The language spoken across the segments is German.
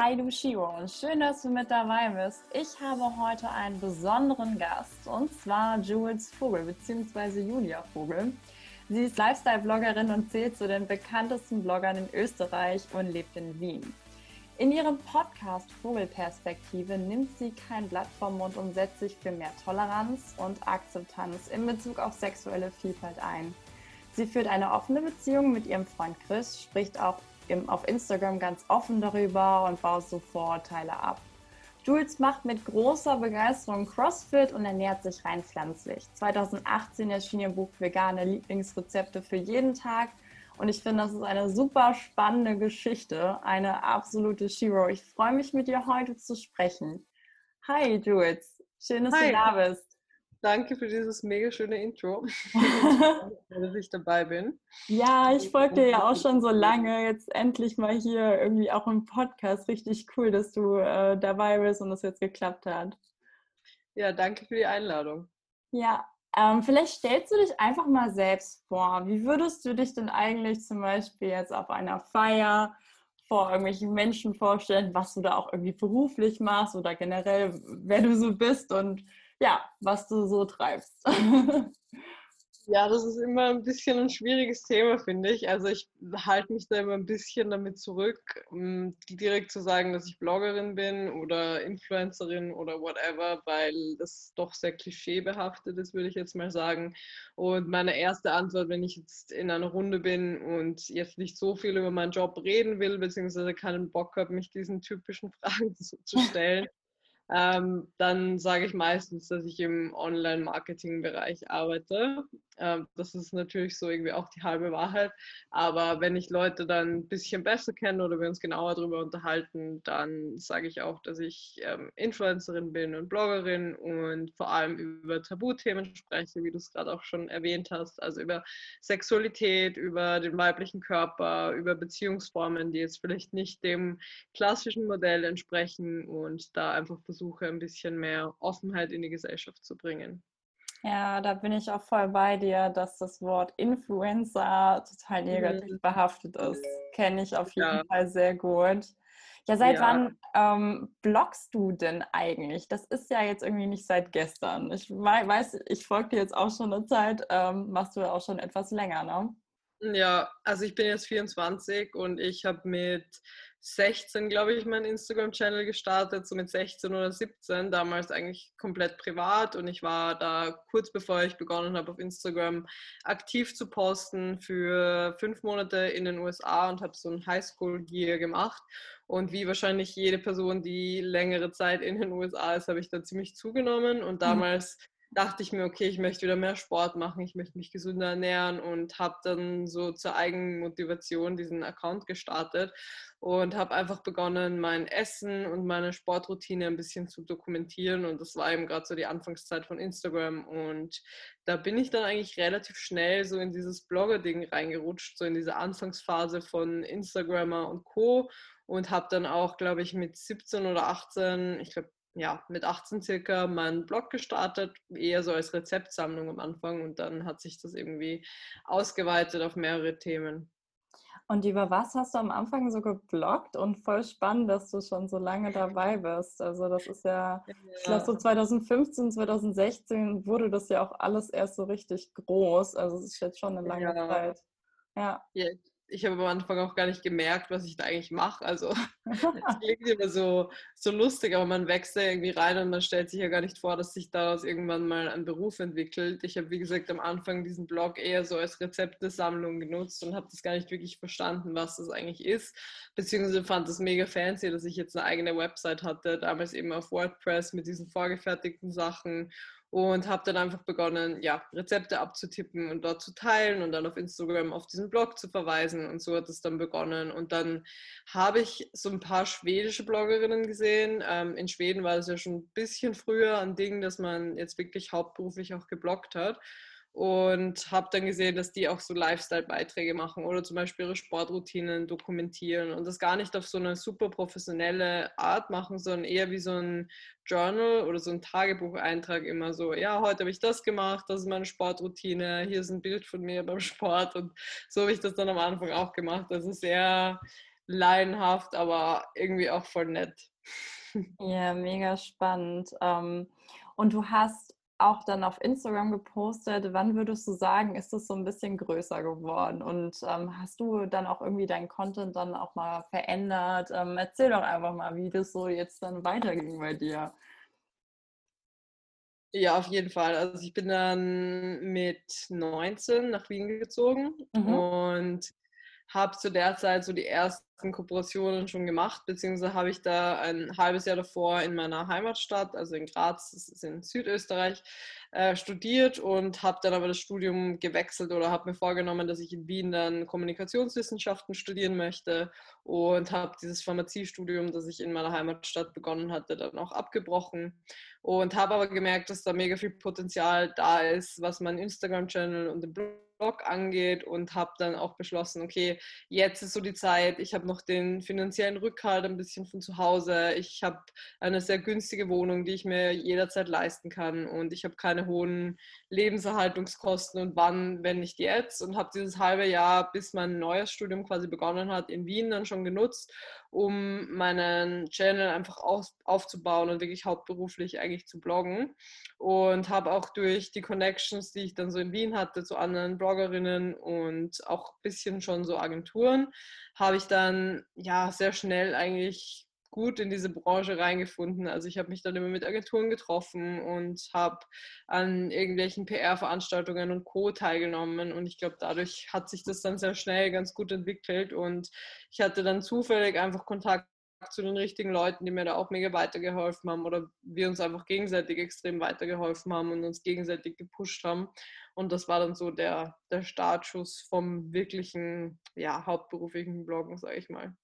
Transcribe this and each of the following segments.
Hi du Shiro und schön, dass du mit dabei bist. Ich habe heute einen besonderen Gast und zwar Jules Vogel bzw. Julia Vogel. Sie ist Lifestyle-Bloggerin und zählt zu den bekanntesten Bloggern in Österreich und lebt in Wien. In ihrem Podcast Vogelperspektive nimmt sie kein Blatt vom Mund und setzt sich für mehr Toleranz und Akzeptanz in Bezug auf sexuelle Vielfalt ein. Sie führt eine offene Beziehung mit ihrem Freund Chris, spricht auch im, auf Instagram ganz offen darüber und baut so Vorurteile ab. Jules macht mit großer Begeisterung CrossFit und ernährt sich rein pflanzlich. 2018 erschien ihr Buch Vegane Lieblingsrezepte für jeden Tag und ich finde, das ist eine super spannende Geschichte, eine absolute Shiro. Ich freue mich mit dir heute zu sprechen. Hi Jules, schön, dass Hi. du da bist. Danke für dieses mega schöne Intro, dass ich dabei bin. Ja, ich folge dir ja auch schon so lange. Jetzt endlich mal hier irgendwie auch im Podcast. Richtig cool, dass du äh, dabei bist und das jetzt geklappt hat. Ja, danke für die Einladung. Ja, ähm, vielleicht stellst du dich einfach mal selbst vor. Wie würdest du dich denn eigentlich zum Beispiel jetzt auf einer Feier vor irgendwelchen Menschen vorstellen, was du da auch irgendwie beruflich machst oder generell, wer du so bist und ja, was du so treibst. Ja, das ist immer ein bisschen ein schwieriges Thema, finde ich. Also ich halte mich da immer ein bisschen damit zurück, direkt zu sagen, dass ich Bloggerin bin oder Influencerin oder whatever, weil das doch sehr klischeebehaftet ist, würde ich jetzt mal sagen. Und meine erste Antwort, wenn ich jetzt in einer Runde bin und jetzt nicht so viel über meinen Job reden will, beziehungsweise keinen Bock habe, mich diesen typischen Fragen zu stellen, ähm, dann sage ich meistens, dass ich im Online-Marketing-Bereich arbeite. Ähm, das ist natürlich so irgendwie auch die halbe Wahrheit. Aber wenn ich Leute dann ein bisschen besser kenne oder wir uns genauer darüber unterhalten, dann sage ich auch, dass ich ähm, Influencerin bin und Bloggerin und vor allem über Tabuthemen spreche, wie du es gerade auch schon erwähnt hast. Also über Sexualität, über den weiblichen Körper, über Beziehungsformen, die jetzt vielleicht nicht dem klassischen Modell entsprechen und da einfach versuchen, versuche, ein bisschen mehr Offenheit in die Gesellschaft zu bringen. Ja, da bin ich auch voll bei dir, dass das Wort Influencer total negativ mhm. behaftet ist. Kenne ich auf jeden ja. Fall sehr gut. Ja, seit ja. wann ähm, bloggst du denn eigentlich? Das ist ja jetzt irgendwie nicht seit gestern. Ich weiß, ich folge dir jetzt auch schon eine Zeit, ähm, machst du ja auch schon etwas länger, ne? Ja, also ich bin jetzt 24 und ich habe mit 16, glaube ich, meinen Instagram-Channel gestartet, so mit 16 oder 17, damals eigentlich komplett privat und ich war da kurz bevor ich begonnen habe, auf Instagram aktiv zu posten für fünf Monate in den USA und habe so ein Highschool-Year gemacht. Und wie wahrscheinlich jede Person, die längere Zeit in den USA ist, habe ich da ziemlich zugenommen und mhm. damals mhm dachte ich mir, okay, ich möchte wieder mehr Sport machen, ich möchte mich gesünder ernähren und habe dann so zur eigenen Motivation diesen Account gestartet und habe einfach begonnen, mein Essen und meine Sportroutine ein bisschen zu dokumentieren und das war eben gerade so die Anfangszeit von Instagram und da bin ich dann eigentlich relativ schnell so in dieses Blogger-Ding reingerutscht, so in diese Anfangsphase von Instagrammer und Co. und habe dann auch, glaube ich, mit 17 oder 18, ich glaube ja, mit 18 circa meinen Blog gestartet, eher so als Rezeptsammlung am Anfang und dann hat sich das irgendwie ausgeweitet auf mehrere Themen. Und über was hast du am Anfang so gebloggt und voll spannend, dass du schon so lange dabei bist. Also das ist ja, ja. ich glaube so 2015, 2016 wurde das ja auch alles erst so richtig groß. Also es ist jetzt schon eine lange ja. Zeit. Ja. ja ich habe am Anfang auch gar nicht gemerkt, was ich da eigentlich mache. Also es klingt immer so, so lustig, aber man wächst da irgendwie rein und man stellt sich ja gar nicht vor, dass sich daraus irgendwann mal ein Beruf entwickelt. Ich habe, wie gesagt, am Anfang diesen Blog eher so als Rezeptesammlung genutzt und habe das gar nicht wirklich verstanden, was das eigentlich ist. Beziehungsweise fand das mega fancy, dass ich jetzt eine eigene Website hatte, damals eben auf WordPress mit diesen vorgefertigten Sachen und habe dann einfach begonnen, ja, Rezepte abzutippen und dort zu teilen und dann auf Instagram auf diesen Blog zu verweisen und so hat es dann begonnen und dann habe ich so ein paar schwedische Bloggerinnen gesehen. Ähm, in Schweden war das ja schon ein bisschen früher ein Ding, dass man jetzt wirklich hauptberuflich auch gebloggt hat und habe dann gesehen, dass die auch so Lifestyle-Beiträge machen oder zum Beispiel ihre Sportroutinen dokumentieren und das gar nicht auf so eine super professionelle Art machen, sondern eher wie so ein Journal oder so ein Tagebucheintrag immer so, ja, heute habe ich das gemacht, das ist meine Sportroutine, hier ist ein Bild von mir beim Sport und so habe ich das dann am Anfang auch gemacht. Also sehr laienhaft, aber irgendwie auch voll nett. Ja, mega spannend. Ähm, und du hast auch dann auf Instagram gepostet. Wann würdest du sagen, ist es so ein bisschen größer geworden? Und ähm, hast du dann auch irgendwie deinen Content dann auch mal verändert? Ähm, erzähl doch einfach mal, wie das so jetzt dann weiterging bei dir. Ja, auf jeden Fall. Also ich bin dann mit 19 nach Wien gezogen mhm. und habe zu der Zeit so die ersten Kooperationen schon gemacht, beziehungsweise habe ich da ein halbes Jahr davor in meiner Heimatstadt, also in Graz, das ist in Südösterreich, äh, studiert und habe dann aber das Studium gewechselt oder habe mir vorgenommen, dass ich in Wien dann Kommunikationswissenschaften studieren möchte und habe dieses Pharmaziestudium, das ich in meiner Heimatstadt begonnen hatte, dann auch abgebrochen und habe aber gemerkt, dass da mega viel Potenzial da ist, was mein Instagram-Channel und den Blog Blog angeht und habe dann auch beschlossen, okay, jetzt ist so die Zeit, ich habe noch den finanziellen Rückhalt ein bisschen von zu Hause, ich habe eine sehr günstige Wohnung, die ich mir jederzeit leisten kann und ich habe keine hohen Lebenserhaltungskosten. Und wann, wenn nicht jetzt? Und habe dieses halbe Jahr, bis mein neues Studium quasi begonnen hat, in Wien dann schon genutzt, um meinen Channel einfach auf, aufzubauen und wirklich hauptberuflich eigentlich zu bloggen. Und habe auch durch die Connections, die ich dann so in Wien hatte zu anderen Bloggerinnen und auch ein bisschen schon so Agenturen, habe ich dann ja sehr schnell eigentlich gut in diese Branche reingefunden. Also ich habe mich dann immer mit Agenturen getroffen und habe an irgendwelchen PR-Veranstaltungen und Co. teilgenommen. Und ich glaube, dadurch hat sich das dann sehr schnell ganz gut entwickelt. Und ich hatte dann zufällig einfach Kontakt zu den richtigen Leuten, die mir da auch mega weitergeholfen haben oder wir uns einfach gegenseitig extrem weitergeholfen haben und uns gegenseitig gepusht haben. Und das war dann so der, der Startschuss vom wirklichen, ja, hauptberuflichen Bloggen, sage ich mal.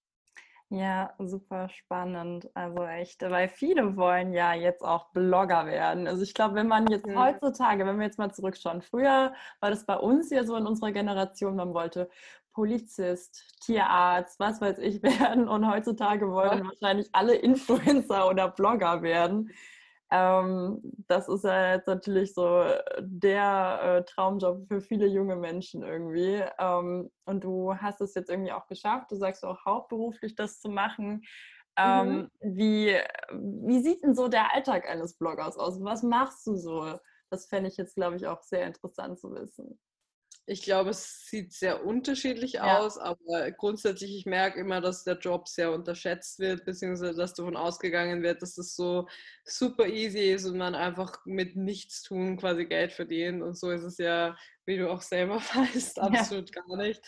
Ja, super spannend. Also echt, weil viele wollen ja jetzt auch Blogger werden. Also ich glaube, wenn man jetzt mhm. heutzutage, wenn wir jetzt mal zurückschauen, früher war das bei uns ja so in unserer Generation, man wollte Polizist, Tierarzt, was weiß ich werden und heutzutage wollen ja. wahrscheinlich alle Influencer oder Blogger werden. Ähm, das ist ja jetzt natürlich so der äh, Traumjob für viele junge Menschen irgendwie. Ähm, und du hast es jetzt irgendwie auch geschafft. Du sagst auch hauptberuflich das zu machen. Ähm, mhm. wie, wie sieht denn so der Alltag eines Bloggers aus? Was machst du so? Das fände ich jetzt, glaube ich, auch sehr interessant zu wissen. Ich glaube, es sieht sehr unterschiedlich ja. aus, aber grundsätzlich, ich merke immer, dass der Job sehr unterschätzt wird, beziehungsweise dass davon ausgegangen wird, dass es so super easy ist und man einfach mit nichts tun quasi Geld verdient. Und so ist es ja, wie du auch selber weißt, absolut ja. gar nicht.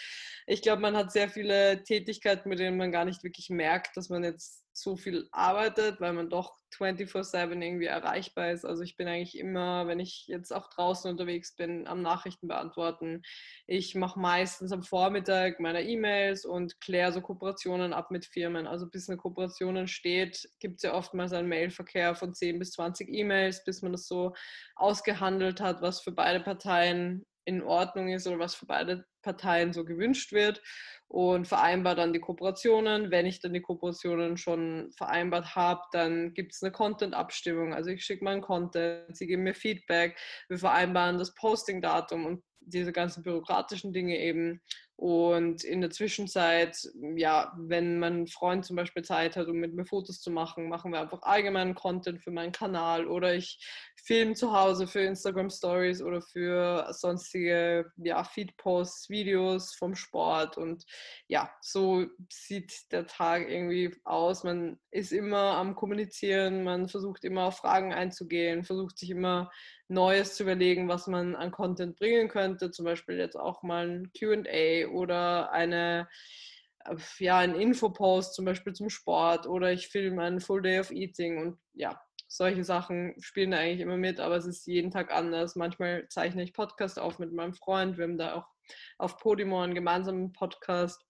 Ich glaube, man hat sehr viele Tätigkeiten, mit denen man gar nicht wirklich merkt, dass man jetzt so viel arbeitet, weil man doch 24/7 irgendwie erreichbar ist. Also ich bin eigentlich immer, wenn ich jetzt auch draußen unterwegs bin, am Nachrichten beantworten. Ich mache meistens am Vormittag meine E-Mails und kläre so Kooperationen ab mit Firmen. Also bis eine Kooperation entsteht, gibt es ja oftmals einen Mailverkehr von 10 bis 20 E-Mails, bis man das so ausgehandelt hat, was für beide Parteien in Ordnung ist oder was für beide Parteien so gewünscht wird und vereinbare dann die Kooperationen. Wenn ich dann die Kooperationen schon vereinbart habe, dann gibt es eine Content-Abstimmung. Also ich schicke meinen Content, sie geben mir Feedback, wir vereinbaren das Posting-Datum und diese ganzen bürokratischen Dinge eben. Und in der Zwischenzeit, ja, wenn mein Freund zum Beispiel Zeit hat, um mit mir Fotos zu machen, machen wir einfach allgemeinen Content für meinen Kanal oder ich filme zu Hause für Instagram Stories oder für sonstige ja, Feed-Posts, Videos vom Sport. Und ja, so sieht der Tag irgendwie aus. Man ist immer am Kommunizieren, man versucht immer auf Fragen einzugehen, versucht sich immer Neues zu überlegen, was man an Content bringen könnte. Zum Beispiel jetzt auch mal ein QA oder eine, ja, ein Infopost zum Beispiel zum Sport oder ich filme einen Full Day of Eating und ja, solche Sachen spielen da eigentlich immer mit, aber es ist jeden Tag anders. Manchmal zeichne ich Podcast auf mit meinem Freund. Wir haben da auch auf Podimo einen gemeinsamen Podcast.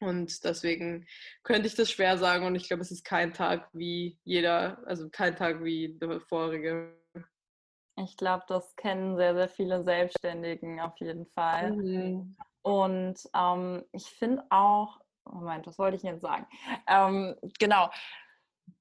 Und deswegen könnte ich das schwer sagen. Und ich glaube, es ist kein Tag wie jeder, also kein Tag wie der vorige. Ich glaube, das kennen sehr, sehr viele Selbstständigen auf jeden Fall. Mhm. Und ähm, ich finde auch, Moment, was wollte ich jetzt sagen? Ähm, genau,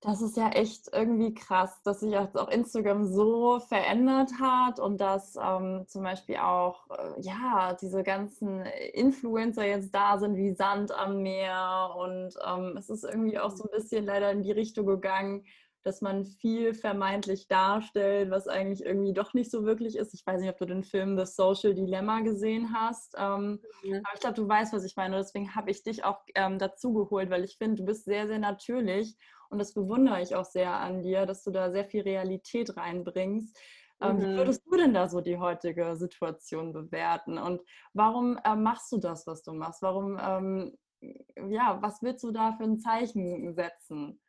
das ist ja echt irgendwie krass, dass sich auch Instagram so verändert hat und dass ähm, zum Beispiel auch äh, ja diese ganzen Influencer jetzt da sind wie Sand am Meer und ähm, es ist irgendwie auch so ein bisschen leider in die Richtung gegangen, dass man viel vermeintlich darstellt, was eigentlich irgendwie doch nicht so wirklich ist. Ich weiß nicht, ob du den Film The Social Dilemma gesehen hast, ähm, mhm. aber ich glaube, du weißt, was ich meine. Deswegen habe ich dich auch ähm, dazu geholt, weil ich finde, du bist sehr, sehr natürlich und das bewundere ich auch sehr an dir, dass du da sehr viel Realität reinbringst. Ähm, mhm. Wie würdest du denn da so die heutige Situation bewerten? Und warum äh, machst du das, was du machst? Warum, ähm, ja, was willst du da für ein Zeichen setzen?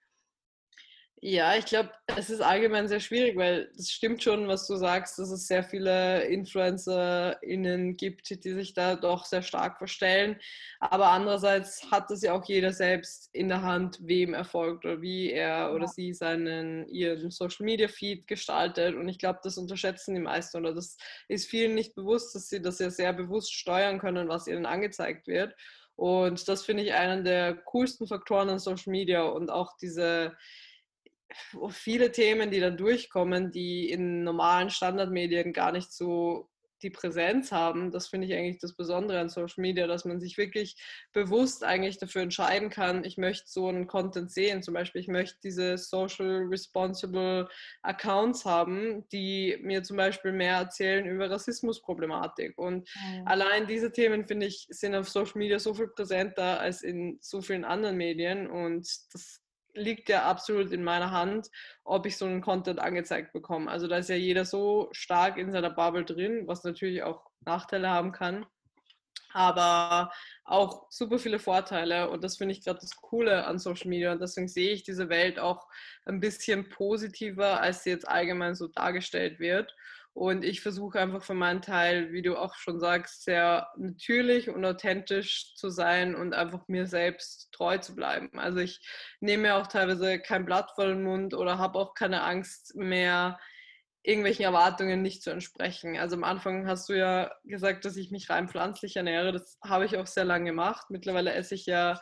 Ja, ich glaube, es ist allgemein sehr schwierig, weil es stimmt schon, was du sagst, dass es sehr viele InfluencerInnen gibt, die sich da doch sehr stark verstellen. Aber andererseits hat es ja auch jeder selbst in der Hand, wem er folgt oder wie er oder sie seinen ihren Social Media Feed gestaltet. Und ich glaube, das unterschätzen die meisten oder das ist vielen nicht bewusst, dass sie das ja sehr bewusst steuern können, was ihnen angezeigt wird. Und das finde ich einen der coolsten Faktoren an Social Media und auch diese viele Themen, die dann durchkommen, die in normalen Standardmedien gar nicht so die Präsenz haben. Das finde ich eigentlich das Besondere an Social Media, dass man sich wirklich bewusst eigentlich dafür entscheiden kann, ich möchte so einen Content sehen. Zum Beispiel, ich möchte diese Social Responsible Accounts haben, die mir zum Beispiel mehr erzählen über Rassismusproblematik. Und mhm. allein diese Themen, finde ich, sind auf Social Media so viel präsenter als in so vielen anderen Medien. Und das liegt ja absolut in meiner Hand, ob ich so einen Content angezeigt bekomme. Also da ist ja jeder so stark in seiner Bubble drin, was natürlich auch Nachteile haben kann, aber auch super viele Vorteile und das finde ich gerade das Coole an Social Media und deswegen sehe ich diese Welt auch ein bisschen positiver, als sie jetzt allgemein so dargestellt wird. Und ich versuche einfach für meinen Teil, wie du auch schon sagst, sehr natürlich und authentisch zu sein und einfach mir selbst treu zu bleiben. Also ich nehme auch teilweise kein Blatt vor den Mund oder habe auch keine Angst mehr, irgendwelchen Erwartungen nicht zu entsprechen. Also am Anfang hast du ja gesagt, dass ich mich rein pflanzlich ernähre. Das habe ich auch sehr lange gemacht. Mittlerweile esse ich ja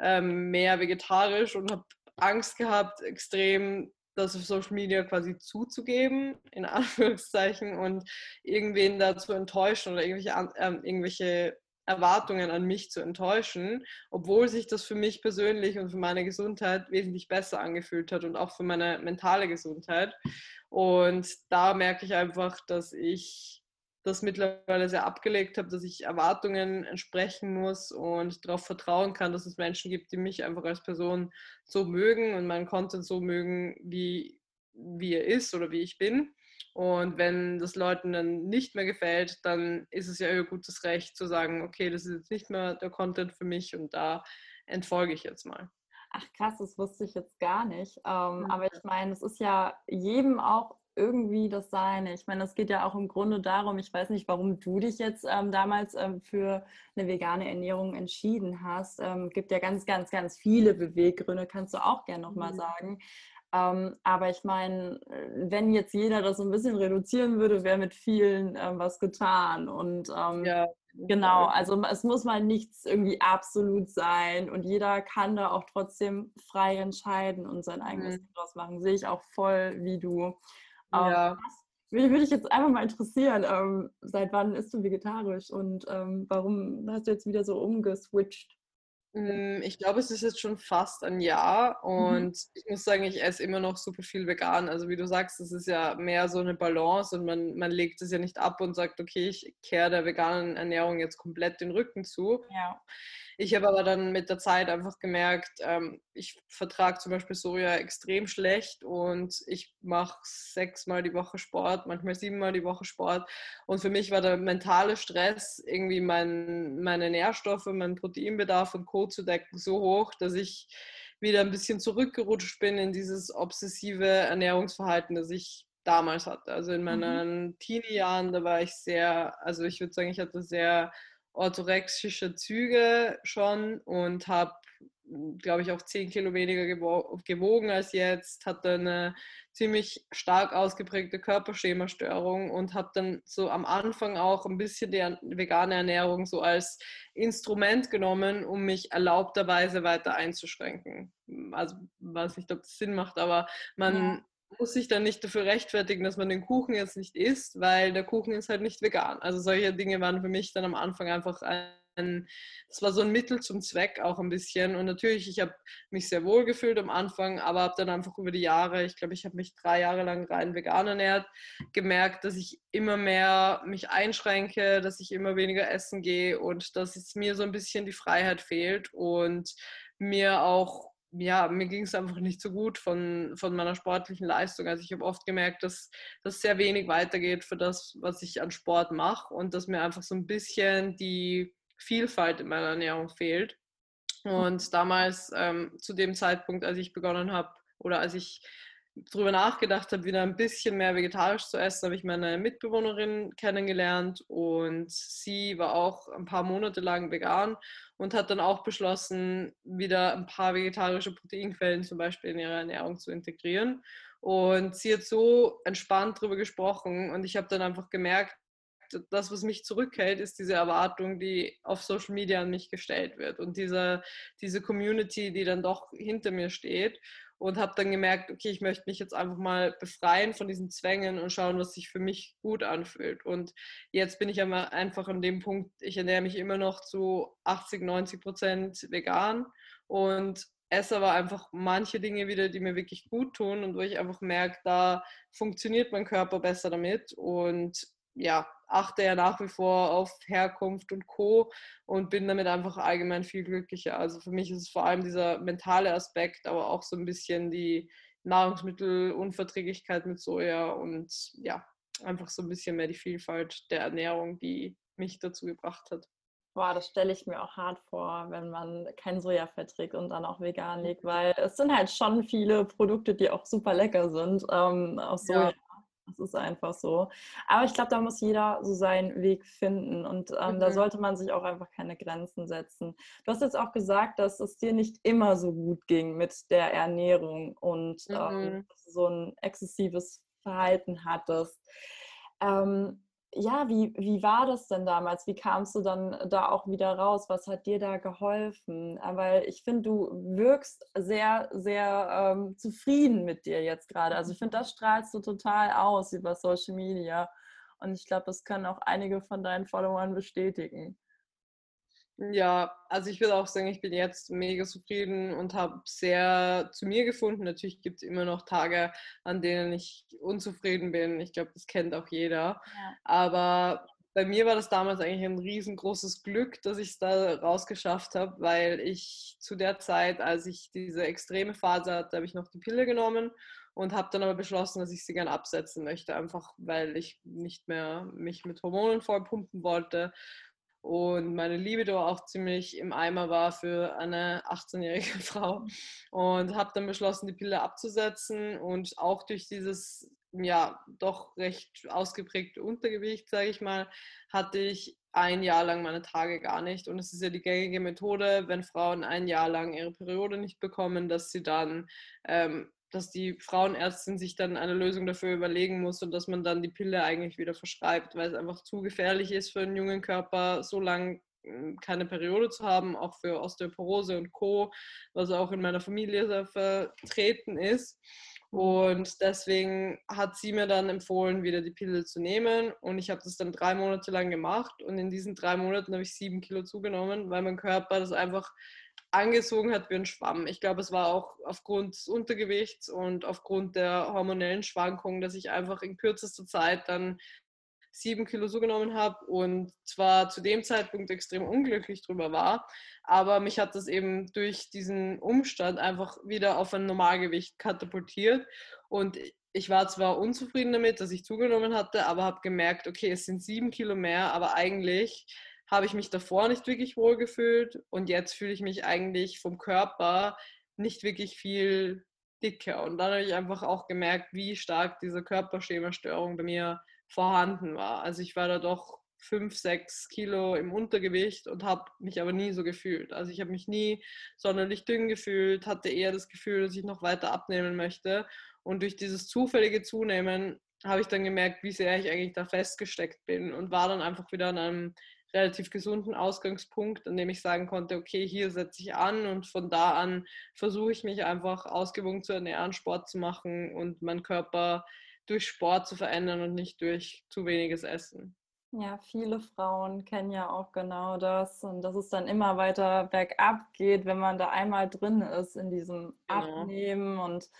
ähm, mehr vegetarisch und habe Angst gehabt, extrem das auf Social Media quasi zuzugeben, in Anführungszeichen, und irgendwen da zu enttäuschen oder irgendwelche, äh, irgendwelche Erwartungen an mich zu enttäuschen, obwohl sich das für mich persönlich und für meine Gesundheit wesentlich besser angefühlt hat und auch für meine mentale Gesundheit. Und da merke ich einfach, dass ich das mittlerweile sehr abgelegt habe, dass ich Erwartungen entsprechen muss und darauf vertrauen kann, dass es Menschen gibt, die mich einfach als Person so mögen und meinen Content so mögen, wie, wie er ist oder wie ich bin. Und wenn das Leuten dann nicht mehr gefällt, dann ist es ja ihr gutes Recht zu sagen, okay, das ist jetzt nicht mehr der Content für mich und da entfolge ich jetzt mal. Ach krass, das wusste ich jetzt gar nicht. Ähm, mhm. Aber ich meine, es ist ja jedem auch irgendwie das Seine. Ich meine, es geht ja auch im Grunde darum, ich weiß nicht, warum du dich jetzt ähm, damals ähm, für eine vegane Ernährung entschieden hast. Ähm, gibt ja ganz, ganz, ganz viele Beweggründe, kannst du auch gerne nochmal mhm. sagen. Ähm, aber ich meine, wenn jetzt jeder das so ein bisschen reduzieren würde, wäre mit vielen ähm, was getan. Und ähm, ja. Genau, also es muss mal nichts irgendwie absolut sein und jeder kann da auch trotzdem frei entscheiden und sein eigenes mhm. draus machen. Sehe ich auch voll wie du. Ja. Mich würde ich jetzt einfach mal interessieren, ähm, seit wann isst du vegetarisch und ähm, warum hast du jetzt wieder so umgeswitcht? Hm, ich glaube, es ist jetzt schon fast ein Jahr mhm. und mhm. ich muss sagen, ich esse immer noch super viel vegan. Also wie du sagst, es ist ja mehr so eine Balance und man, man legt es ja nicht ab und sagt, okay, ich kehre der veganen Ernährung jetzt komplett den Rücken zu. Ja. Ich habe aber dann mit der Zeit einfach gemerkt, ähm, ich vertrage zum Beispiel Soja extrem schlecht und ich mache sechsmal die Woche Sport, manchmal siebenmal die Woche Sport. Und für mich war der mentale Stress, irgendwie mein, meine Nährstoffe, meinen Proteinbedarf und Co. zu decken, so hoch, dass ich wieder ein bisschen zurückgerutscht bin in dieses obsessive Ernährungsverhalten, das ich damals hatte. Also in mhm. meinen mhm. Teenie-Jahren, da war ich sehr, also ich würde sagen, ich hatte sehr orthorexische Züge schon und habe glaube ich, auch 10 Kilo weniger gewogen als jetzt, hatte eine ziemlich stark ausgeprägte Körperschemastörung und habe dann so am Anfang auch ein bisschen die vegane Ernährung so als Instrument genommen, um mich erlaubterweise weiter einzuschränken. Also weiß nicht, ob das Sinn macht, aber man. Muss sich dann nicht dafür rechtfertigen, dass man den Kuchen jetzt nicht isst, weil der Kuchen ist halt nicht vegan. Also solche Dinge waren für mich dann am Anfang einfach ein das war so ein Mittel zum Zweck auch ein bisschen. Und natürlich, ich habe mich sehr wohl gefühlt am Anfang, aber habe dann einfach über die Jahre, ich glaube, ich habe mich drei Jahre lang rein vegan ernährt, gemerkt, dass ich immer mehr mich einschränke, dass ich immer weniger essen gehe und dass es mir so ein bisschen die Freiheit fehlt und mir auch ja, mir ging es einfach nicht so gut von, von meiner sportlichen Leistung. Also ich habe oft gemerkt, dass das sehr wenig weitergeht für das, was ich an Sport mache und dass mir einfach so ein bisschen die Vielfalt in meiner Ernährung fehlt. Und damals, ähm, zu dem Zeitpunkt, als ich begonnen habe oder als ich darüber nachgedacht habe, wieder ein bisschen mehr vegetarisch zu essen, habe ich meine Mitbewohnerin kennengelernt und sie war auch ein paar Monate lang vegan und hat dann auch beschlossen, wieder ein paar vegetarische Proteinquellen zum Beispiel in ihre Ernährung zu integrieren. Und sie hat so entspannt darüber gesprochen und ich habe dann einfach gemerkt, das, was mich zurückhält, ist diese Erwartung, die auf Social Media an mich gestellt wird und diese, diese Community, die dann doch hinter mir steht. Und habe dann gemerkt, okay, ich möchte mich jetzt einfach mal befreien von diesen Zwängen und schauen, was sich für mich gut anfühlt. Und jetzt bin ich einfach an dem Punkt, ich ernähre mich immer noch zu 80, 90 Prozent vegan und esse aber einfach manche Dinge wieder, die mir wirklich gut tun und wo ich einfach merke, da funktioniert mein Körper besser damit. Und ja, achte ja nach wie vor auf Herkunft und Co. und bin damit einfach allgemein viel glücklicher. Also für mich ist es vor allem dieser mentale Aspekt, aber auch so ein bisschen die Nahrungsmittelunverträglichkeit mit Soja und ja, einfach so ein bisschen mehr die Vielfalt der Ernährung, die mich dazu gebracht hat. Boah, das stelle ich mir auch hart vor, wenn man kein Soja verträgt und dann auch vegan liegt, weil es sind halt schon viele Produkte, die auch super lecker sind ähm, aus Soja. Ja. Das ist einfach so. Aber ich glaube, da muss jeder so seinen Weg finden und ähm, mhm. da sollte man sich auch einfach keine Grenzen setzen. Du hast jetzt auch gesagt, dass es dir nicht immer so gut ging mit der Ernährung und ähm, mhm. ähm, so ein exzessives Verhalten hattest. Ähm, ja, wie, wie war das denn damals? Wie kamst du dann da auch wieder raus? Was hat dir da geholfen? Äh, weil ich finde, du wirkst sehr, sehr ähm, zufrieden mit dir jetzt gerade. Also ich finde, das strahlst du total aus über Social Media. Und ich glaube, das können auch einige von deinen Followern bestätigen. Ja, also ich würde auch sagen, ich bin jetzt mega zufrieden und habe sehr zu mir gefunden. Natürlich gibt es immer noch Tage, an denen ich unzufrieden bin. Ich glaube, das kennt auch jeder. Ja. Aber bei mir war das damals eigentlich ein riesengroßes Glück, dass ich es da rausgeschafft habe, weil ich zu der Zeit, als ich diese extreme Phase hatte, habe ich noch die Pille genommen und habe dann aber beschlossen, dass ich sie gern absetzen möchte, einfach weil ich nicht mehr mich mit Hormonen vollpumpen wollte und meine Libido auch ziemlich im Eimer war für eine 18-jährige Frau. Und habe dann beschlossen, die Pille abzusetzen und auch durch dieses ja doch recht ausgeprägte Untergewicht, sage ich mal, hatte ich ein Jahr lang meine Tage gar nicht. Und es ist ja die gängige Methode, wenn Frauen ein Jahr lang ihre Periode nicht bekommen, dass sie dann ähm, dass die Frauenärztin sich dann eine Lösung dafür überlegen muss und dass man dann die Pille eigentlich wieder verschreibt, weil es einfach zu gefährlich ist für einen jungen Körper, so lange hm, keine Periode zu haben, auch für Osteoporose und Co., was auch in meiner Familie sehr vertreten ist. Und deswegen hat sie mir dann empfohlen, wieder die Pille zu nehmen. Und ich habe das dann drei Monate lang gemacht. Und in diesen drei Monaten habe ich sieben Kilo zugenommen, weil mein Körper das einfach angezogen hat wie ein Schwamm. Ich glaube, es war auch aufgrund des Untergewichts und aufgrund der hormonellen Schwankungen, dass ich einfach in kürzester Zeit dann sieben Kilo zugenommen habe und zwar zu dem Zeitpunkt extrem unglücklich drüber war, aber mich hat das eben durch diesen Umstand einfach wieder auf ein Normalgewicht katapultiert und ich war zwar unzufrieden damit, dass ich zugenommen hatte, aber habe gemerkt, okay, es sind sieben Kilo mehr, aber eigentlich habe ich mich davor nicht wirklich wohl gefühlt und jetzt fühle ich mich eigentlich vom Körper nicht wirklich viel dicker. Und dann habe ich einfach auch gemerkt, wie stark diese Körperschemastörung bei mir vorhanden war. Also ich war da doch fünf, sechs Kilo im Untergewicht und habe mich aber nie so gefühlt. Also ich habe mich nie sonderlich dünn gefühlt, hatte eher das Gefühl, dass ich noch weiter abnehmen möchte. Und durch dieses zufällige Zunehmen habe ich dann gemerkt, wie sehr ich eigentlich da festgesteckt bin und war dann einfach wieder an einem relativ gesunden Ausgangspunkt, an dem ich sagen konnte, okay, hier setze ich an und von da an versuche ich mich einfach ausgewogen zu ernähren, Sport zu machen und meinen Körper durch Sport zu verändern und nicht durch zu weniges Essen. Ja, viele Frauen kennen ja auch genau das und dass es dann immer weiter bergab geht, wenn man da einmal drin ist in diesem genau. Abnehmen und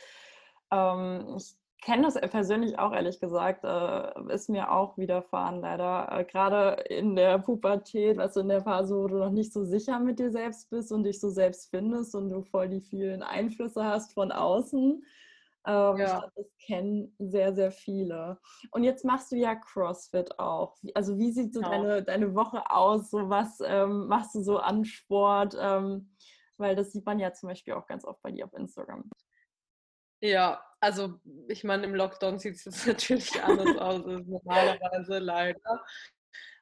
ähm, ich kenne das persönlich auch, ehrlich gesagt. Äh, ist mir auch widerfahren, leider. Äh, Gerade in der Pubertät, weißt du, in der Phase, wo du noch nicht so sicher mit dir selbst bist und dich so selbst findest und du voll die vielen Einflüsse hast von außen. Ähm, ja. Das kennen sehr, sehr viele. Und jetzt machst du ja CrossFit auch. Also wie sieht so genau. deine, deine Woche aus? So was ähm, machst du so an Sport? Ähm, weil das sieht man ja zum Beispiel auch ganz oft bei dir auf Instagram. Ja, also ich meine, im Lockdown sieht es jetzt natürlich anders aus als normalerweise, leider.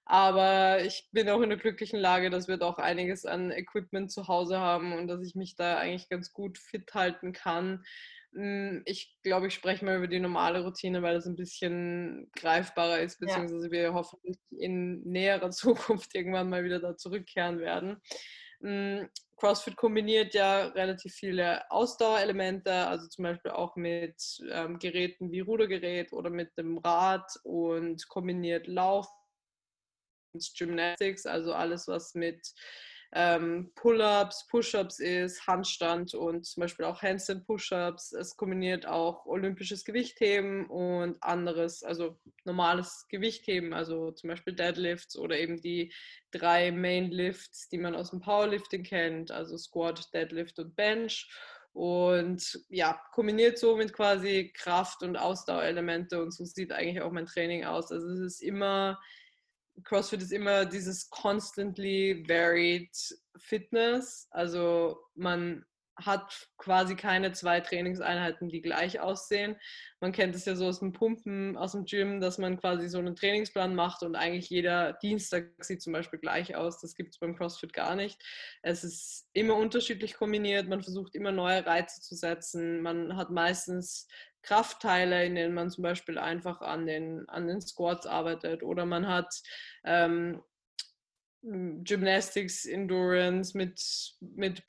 Aber ich bin auch in der glücklichen Lage, dass wir doch einiges an Equipment zu Hause haben und dass ich mich da eigentlich ganz gut fit halten kann. Hm, ich glaube, ich spreche mal über die normale Routine, weil das ein bisschen greifbarer ist, beziehungsweise wir hoffentlich in näherer Zukunft irgendwann mal wieder da zurückkehren werden. CrossFit kombiniert ja relativ viele Ausdauerelemente, also zum Beispiel auch mit ähm, Geräten wie Rudergerät oder mit dem Rad und kombiniert Lauf, Gymnastics, also alles, was mit ähm, Pull-ups, Push-ups ist, Handstand und zum Beispiel auch Handstand Push-ups. Es kombiniert auch olympisches Gewichtheben und anderes, also normales Gewichtheben, also zum Beispiel Deadlifts oder eben die drei Main Lifts, die man aus dem Powerlifting kennt, also Squat, Deadlift und Bench. Und ja, kombiniert somit quasi Kraft- und Ausdauerelemente und so sieht eigentlich auch mein Training aus. Also es ist immer CrossFit ist immer dieses constantly varied Fitness. Also man hat quasi keine zwei Trainingseinheiten, die gleich aussehen. Man kennt es ja so aus dem Pumpen, aus dem Gym, dass man quasi so einen Trainingsplan macht und eigentlich jeder Dienstag sieht zum Beispiel gleich aus. Das gibt es beim CrossFit gar nicht. Es ist immer unterschiedlich kombiniert. Man versucht immer neue Reize zu setzen. Man hat meistens Kraftteile, in denen man zum Beispiel einfach an den, an den Squats arbeitet oder man hat ähm, Gymnastics, Endurance mit, mit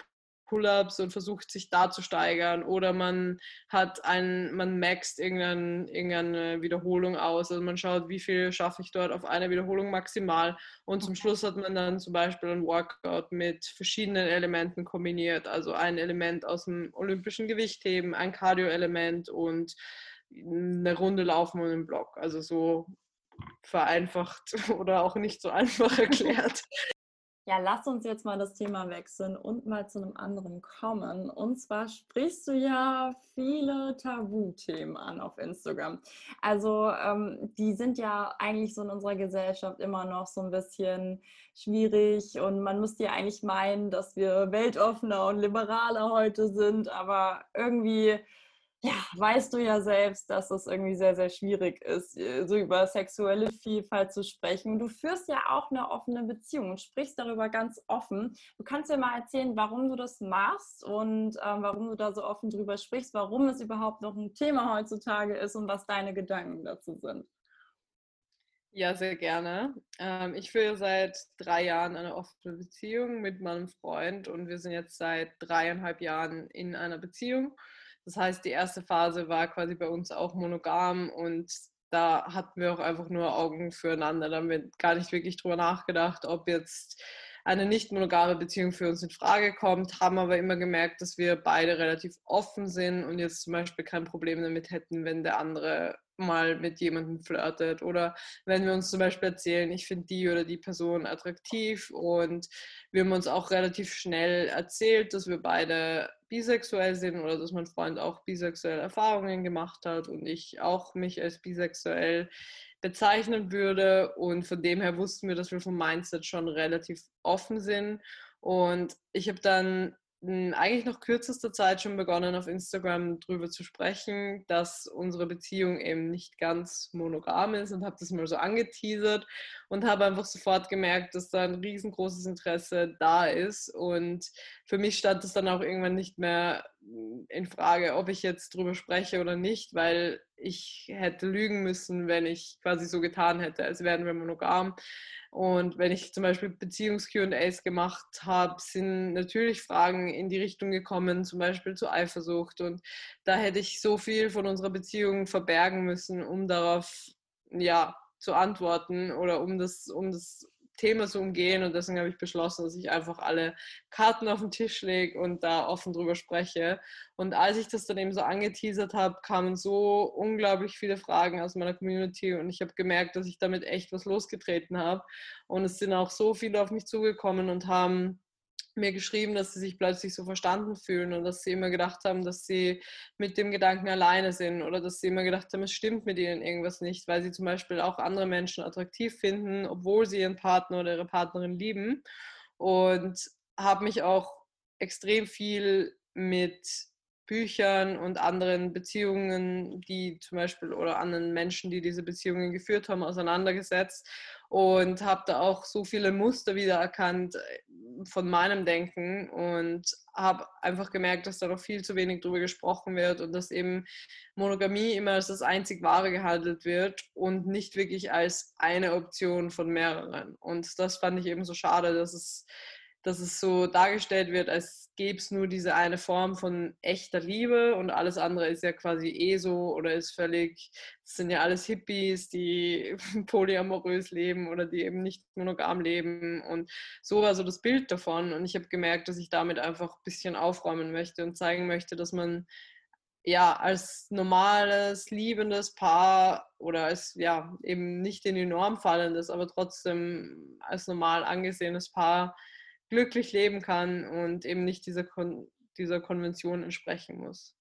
Pull-ups und versucht sich da zu steigern oder man hat ein, man maxt irgendein, irgendeine Wiederholung aus. Also man schaut, wie viel schaffe ich dort auf einer Wiederholung maximal und zum Schluss hat man dann zum Beispiel ein Workout mit verschiedenen Elementen kombiniert. Also ein Element aus dem olympischen Gewichtheben, ein Cardio-Element und eine Runde laufen und einen Block. Also so vereinfacht oder auch nicht so einfach erklärt. Ja, lass uns jetzt mal das Thema wechseln und mal zu einem anderen kommen. Und zwar sprichst du ja viele Tabuthemen an auf Instagram. Also ähm, die sind ja eigentlich so in unserer Gesellschaft immer noch so ein bisschen schwierig und man müsste ja eigentlich meinen, dass wir weltoffener und liberaler heute sind, aber irgendwie ja, weißt du ja selbst, dass es irgendwie sehr, sehr schwierig ist, äh, so über sexuelle Vielfalt zu sprechen. Du führst ja auch eine offene Beziehung und sprichst darüber ganz offen. Du kannst dir mal erzählen, warum du das machst und ähm, warum du da so offen drüber sprichst, warum es überhaupt noch ein Thema heutzutage ist und was deine Gedanken dazu sind. Ja, sehr gerne. Ähm, ich führe seit drei Jahren eine offene Beziehung mit meinem Freund und wir sind jetzt seit dreieinhalb Jahren in einer Beziehung. Das heißt, die erste Phase war quasi bei uns auch monogam und da hatten wir auch einfach nur Augen füreinander. Da haben wir gar nicht wirklich drüber nachgedacht, ob jetzt eine nicht monogame Beziehung für uns in Frage kommt, haben aber immer gemerkt, dass wir beide relativ offen sind und jetzt zum Beispiel kein Problem damit hätten, wenn der andere mal mit jemandem flirtet oder wenn wir uns zum Beispiel erzählen, ich finde die oder die Person attraktiv und wir haben uns auch relativ schnell erzählt, dass wir beide bisexuell sind oder dass mein Freund auch bisexuelle Erfahrungen gemacht hat und ich auch mich als bisexuell bezeichnen würde. Und von dem her wussten wir, dass wir vom Mindset schon relativ offen sind. Und ich habe dann eigentlich noch kürzester Zeit schon begonnen, auf Instagram drüber zu sprechen, dass unsere Beziehung eben nicht ganz monogam ist und habe das mal so angeteasert und habe einfach sofort gemerkt, dass da ein riesengroßes Interesse da ist. Und für mich stand es dann auch irgendwann nicht mehr in Frage, ob ich jetzt drüber spreche oder nicht, weil ich hätte lügen müssen, wenn ich quasi so getan hätte, als wären wir monogam. Und wenn ich zum Beispiel Beziehungs-QAs gemacht habe, sind natürlich Fragen in die Richtung gekommen, zum Beispiel zu Eifersucht. Und da hätte ich so viel von unserer Beziehung verbergen müssen, um darauf ja, zu antworten oder um das, um das Thema zu umgehen und deswegen habe ich beschlossen, dass ich einfach alle Karten auf den Tisch lege und da offen drüber spreche. Und als ich das dann eben so angeteasert habe, kamen so unglaublich viele Fragen aus meiner Community und ich habe gemerkt, dass ich damit echt was losgetreten habe. Und es sind auch so viele auf mich zugekommen und haben mir geschrieben, dass sie sich plötzlich so verstanden fühlen und dass sie immer gedacht haben, dass sie mit dem Gedanken alleine sind oder dass sie immer gedacht haben, es stimmt mit ihnen irgendwas nicht, weil sie zum Beispiel auch andere Menschen attraktiv finden, obwohl sie ihren Partner oder ihre Partnerin lieben. Und habe mich auch extrem viel mit Büchern und anderen Beziehungen, die zum Beispiel oder anderen Menschen, die diese Beziehungen geführt haben, auseinandergesetzt und habe da auch so viele Muster wiedererkannt äh, von meinem Denken und habe einfach gemerkt, dass da noch viel zu wenig drüber gesprochen wird und dass eben Monogamie immer als das einzig Wahre gehandelt wird und nicht wirklich als eine Option von mehreren. Und das fand ich eben so schade, dass es dass es so dargestellt wird, als gäbe es nur diese eine Form von echter Liebe und alles andere ist ja quasi eh so oder ist völlig, das sind ja alles Hippies, die polyamorös leben oder die eben nicht monogam leben und so war so das Bild davon und ich habe gemerkt, dass ich damit einfach ein bisschen aufräumen möchte und zeigen möchte, dass man ja, als normales, liebendes Paar oder als ja eben nicht in die Norm fallendes, aber trotzdem als normal angesehenes Paar glücklich leben kann und eben nicht dieser, Kon dieser Konvention entsprechen muss.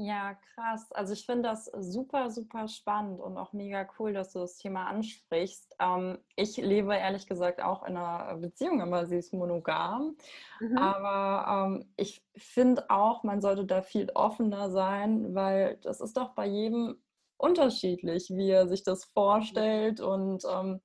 Ja, krass. Also ich finde das super, super spannend und auch mega cool, dass du das Thema ansprichst. Ähm, ich lebe ehrlich gesagt auch in einer Beziehung, aber sie ist monogam. Mhm. Aber ähm, ich finde auch, man sollte da viel offener sein, weil das ist doch bei jedem unterschiedlich, wie er sich das vorstellt und ähm,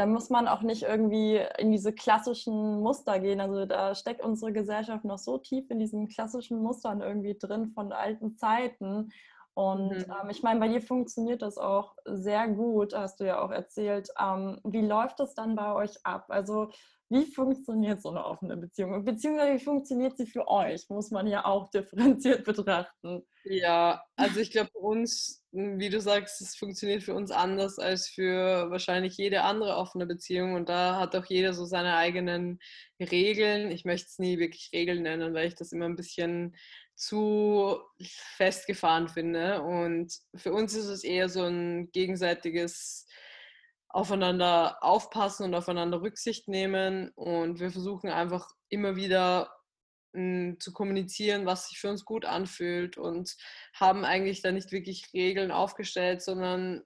da muss man auch nicht irgendwie in diese klassischen Muster gehen. Also da steckt unsere Gesellschaft noch so tief in diesen klassischen Mustern irgendwie drin von alten Zeiten. Und mhm. ähm, ich meine, bei dir funktioniert das auch sehr gut, hast du ja auch erzählt. Ähm, wie läuft das dann bei euch ab? Also wie funktioniert so eine offene Beziehung? Beziehungsweise wie funktioniert sie für euch? Muss man ja auch differenziert betrachten. Ja, also ich glaube, für uns, hm, wie du sagst, es funktioniert für uns anders als für wahrscheinlich jede andere offene Beziehung. Und da hat auch jeder so seine eigenen Regeln. Ich möchte es nie wirklich Regeln nennen, weil ich das immer ein bisschen zu festgefahren finde. Und für uns ist es eher so ein gegenseitiges aufeinander aufpassen und aufeinander Rücksicht nehmen. Und wir versuchen einfach immer wieder hm, zu kommunizieren, was sich für uns gut anfühlt und haben eigentlich da nicht wirklich Regeln aufgestellt, sondern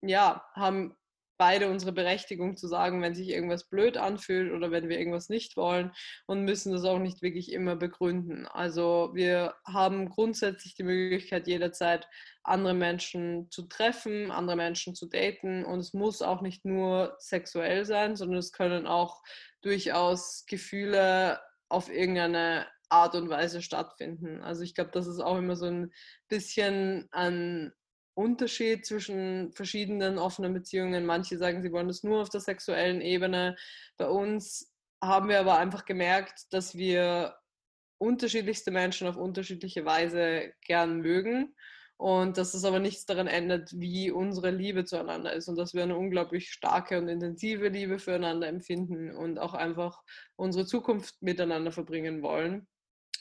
ja, haben beide unsere Berechtigung zu sagen, wenn sich irgendwas blöd anfühlt oder wenn wir irgendwas nicht wollen und müssen das auch nicht wirklich immer begründen. Also wir haben grundsätzlich die Möglichkeit, jederzeit andere Menschen zu treffen, andere Menschen zu daten und es muss auch nicht nur sexuell sein, sondern es können auch durchaus Gefühle auf irgendeine Art und Weise stattfinden. Also ich glaube, das ist auch immer so ein bisschen an Unterschied zwischen verschiedenen offenen Beziehungen. Manche sagen, sie wollen das nur auf der sexuellen Ebene. Bei uns haben wir aber einfach gemerkt, dass wir unterschiedlichste Menschen auf unterschiedliche Weise gern mögen und dass es aber nichts daran ändert, wie unsere Liebe zueinander ist und dass wir eine unglaublich starke und intensive Liebe füreinander empfinden und auch einfach unsere Zukunft miteinander verbringen wollen.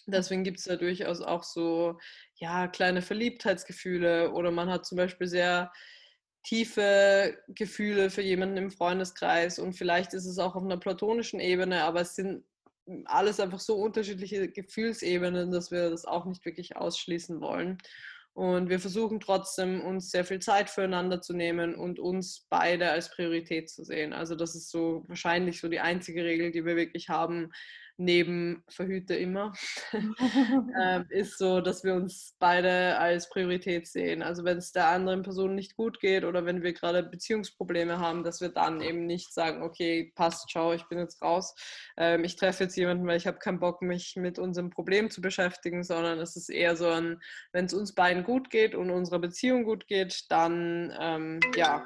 Deswegen gibt es da durchaus auch so ja, kleine Verliebtheitsgefühle oder man hat zum Beispiel sehr tiefe Gefühle für jemanden im Freundeskreis und vielleicht ist es auch auf einer platonischen Ebene, aber es sind alles einfach so unterschiedliche Gefühlsebenen, dass wir das auch nicht wirklich ausschließen wollen. Und wir versuchen trotzdem, uns sehr viel Zeit füreinander zu nehmen und uns beide als Priorität zu sehen. Also das ist so wahrscheinlich so die einzige Regel, die wir wirklich haben, neben Verhüter immer, ähm, ist so, dass wir uns beide als Priorität sehen. Also wenn es der anderen Person nicht gut geht oder wenn wir gerade Beziehungsprobleme haben, dass wir dann eben nicht sagen, okay, passt, schau, ich bin jetzt raus, ähm, ich treffe jetzt jemanden, weil ich habe keinen Bock, mich mit unserem Problem zu beschäftigen, sondern es ist eher so ein, wenn es uns beiden gut geht und unserer Beziehung gut geht, dann, ähm, ja,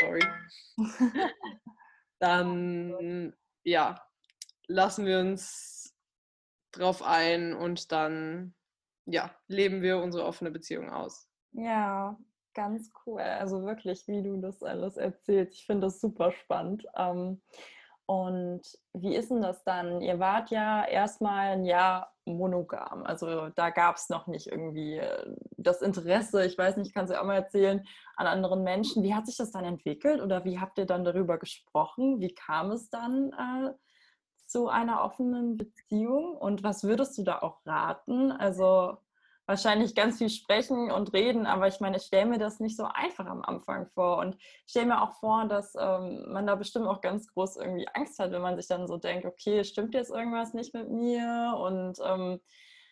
sorry, dann, ja, lassen wir uns drauf ein und dann, ja, leben wir unsere offene Beziehung aus. Ja, ganz cool. Also wirklich, wie du das alles erzählst. Ich finde das super spannend. Ähm, und wie ist denn das dann? Ihr wart ja erstmal ein Jahr monogam. Also da gab es noch nicht irgendwie äh, das Interesse, ich weiß nicht, kannst du auch mal erzählen, an anderen Menschen. Wie hat sich das dann entwickelt oder wie habt ihr dann darüber gesprochen? Wie kam es dann äh, zu einer offenen Beziehung? Und was würdest du da auch raten? Also wahrscheinlich ganz viel sprechen und reden, aber ich meine, ich stelle mir das nicht so einfach am Anfang vor. Und stelle mir auch vor, dass ähm, man da bestimmt auch ganz groß irgendwie Angst hat, wenn man sich dann so denkt, okay, stimmt jetzt irgendwas nicht mit mir? Und ähm,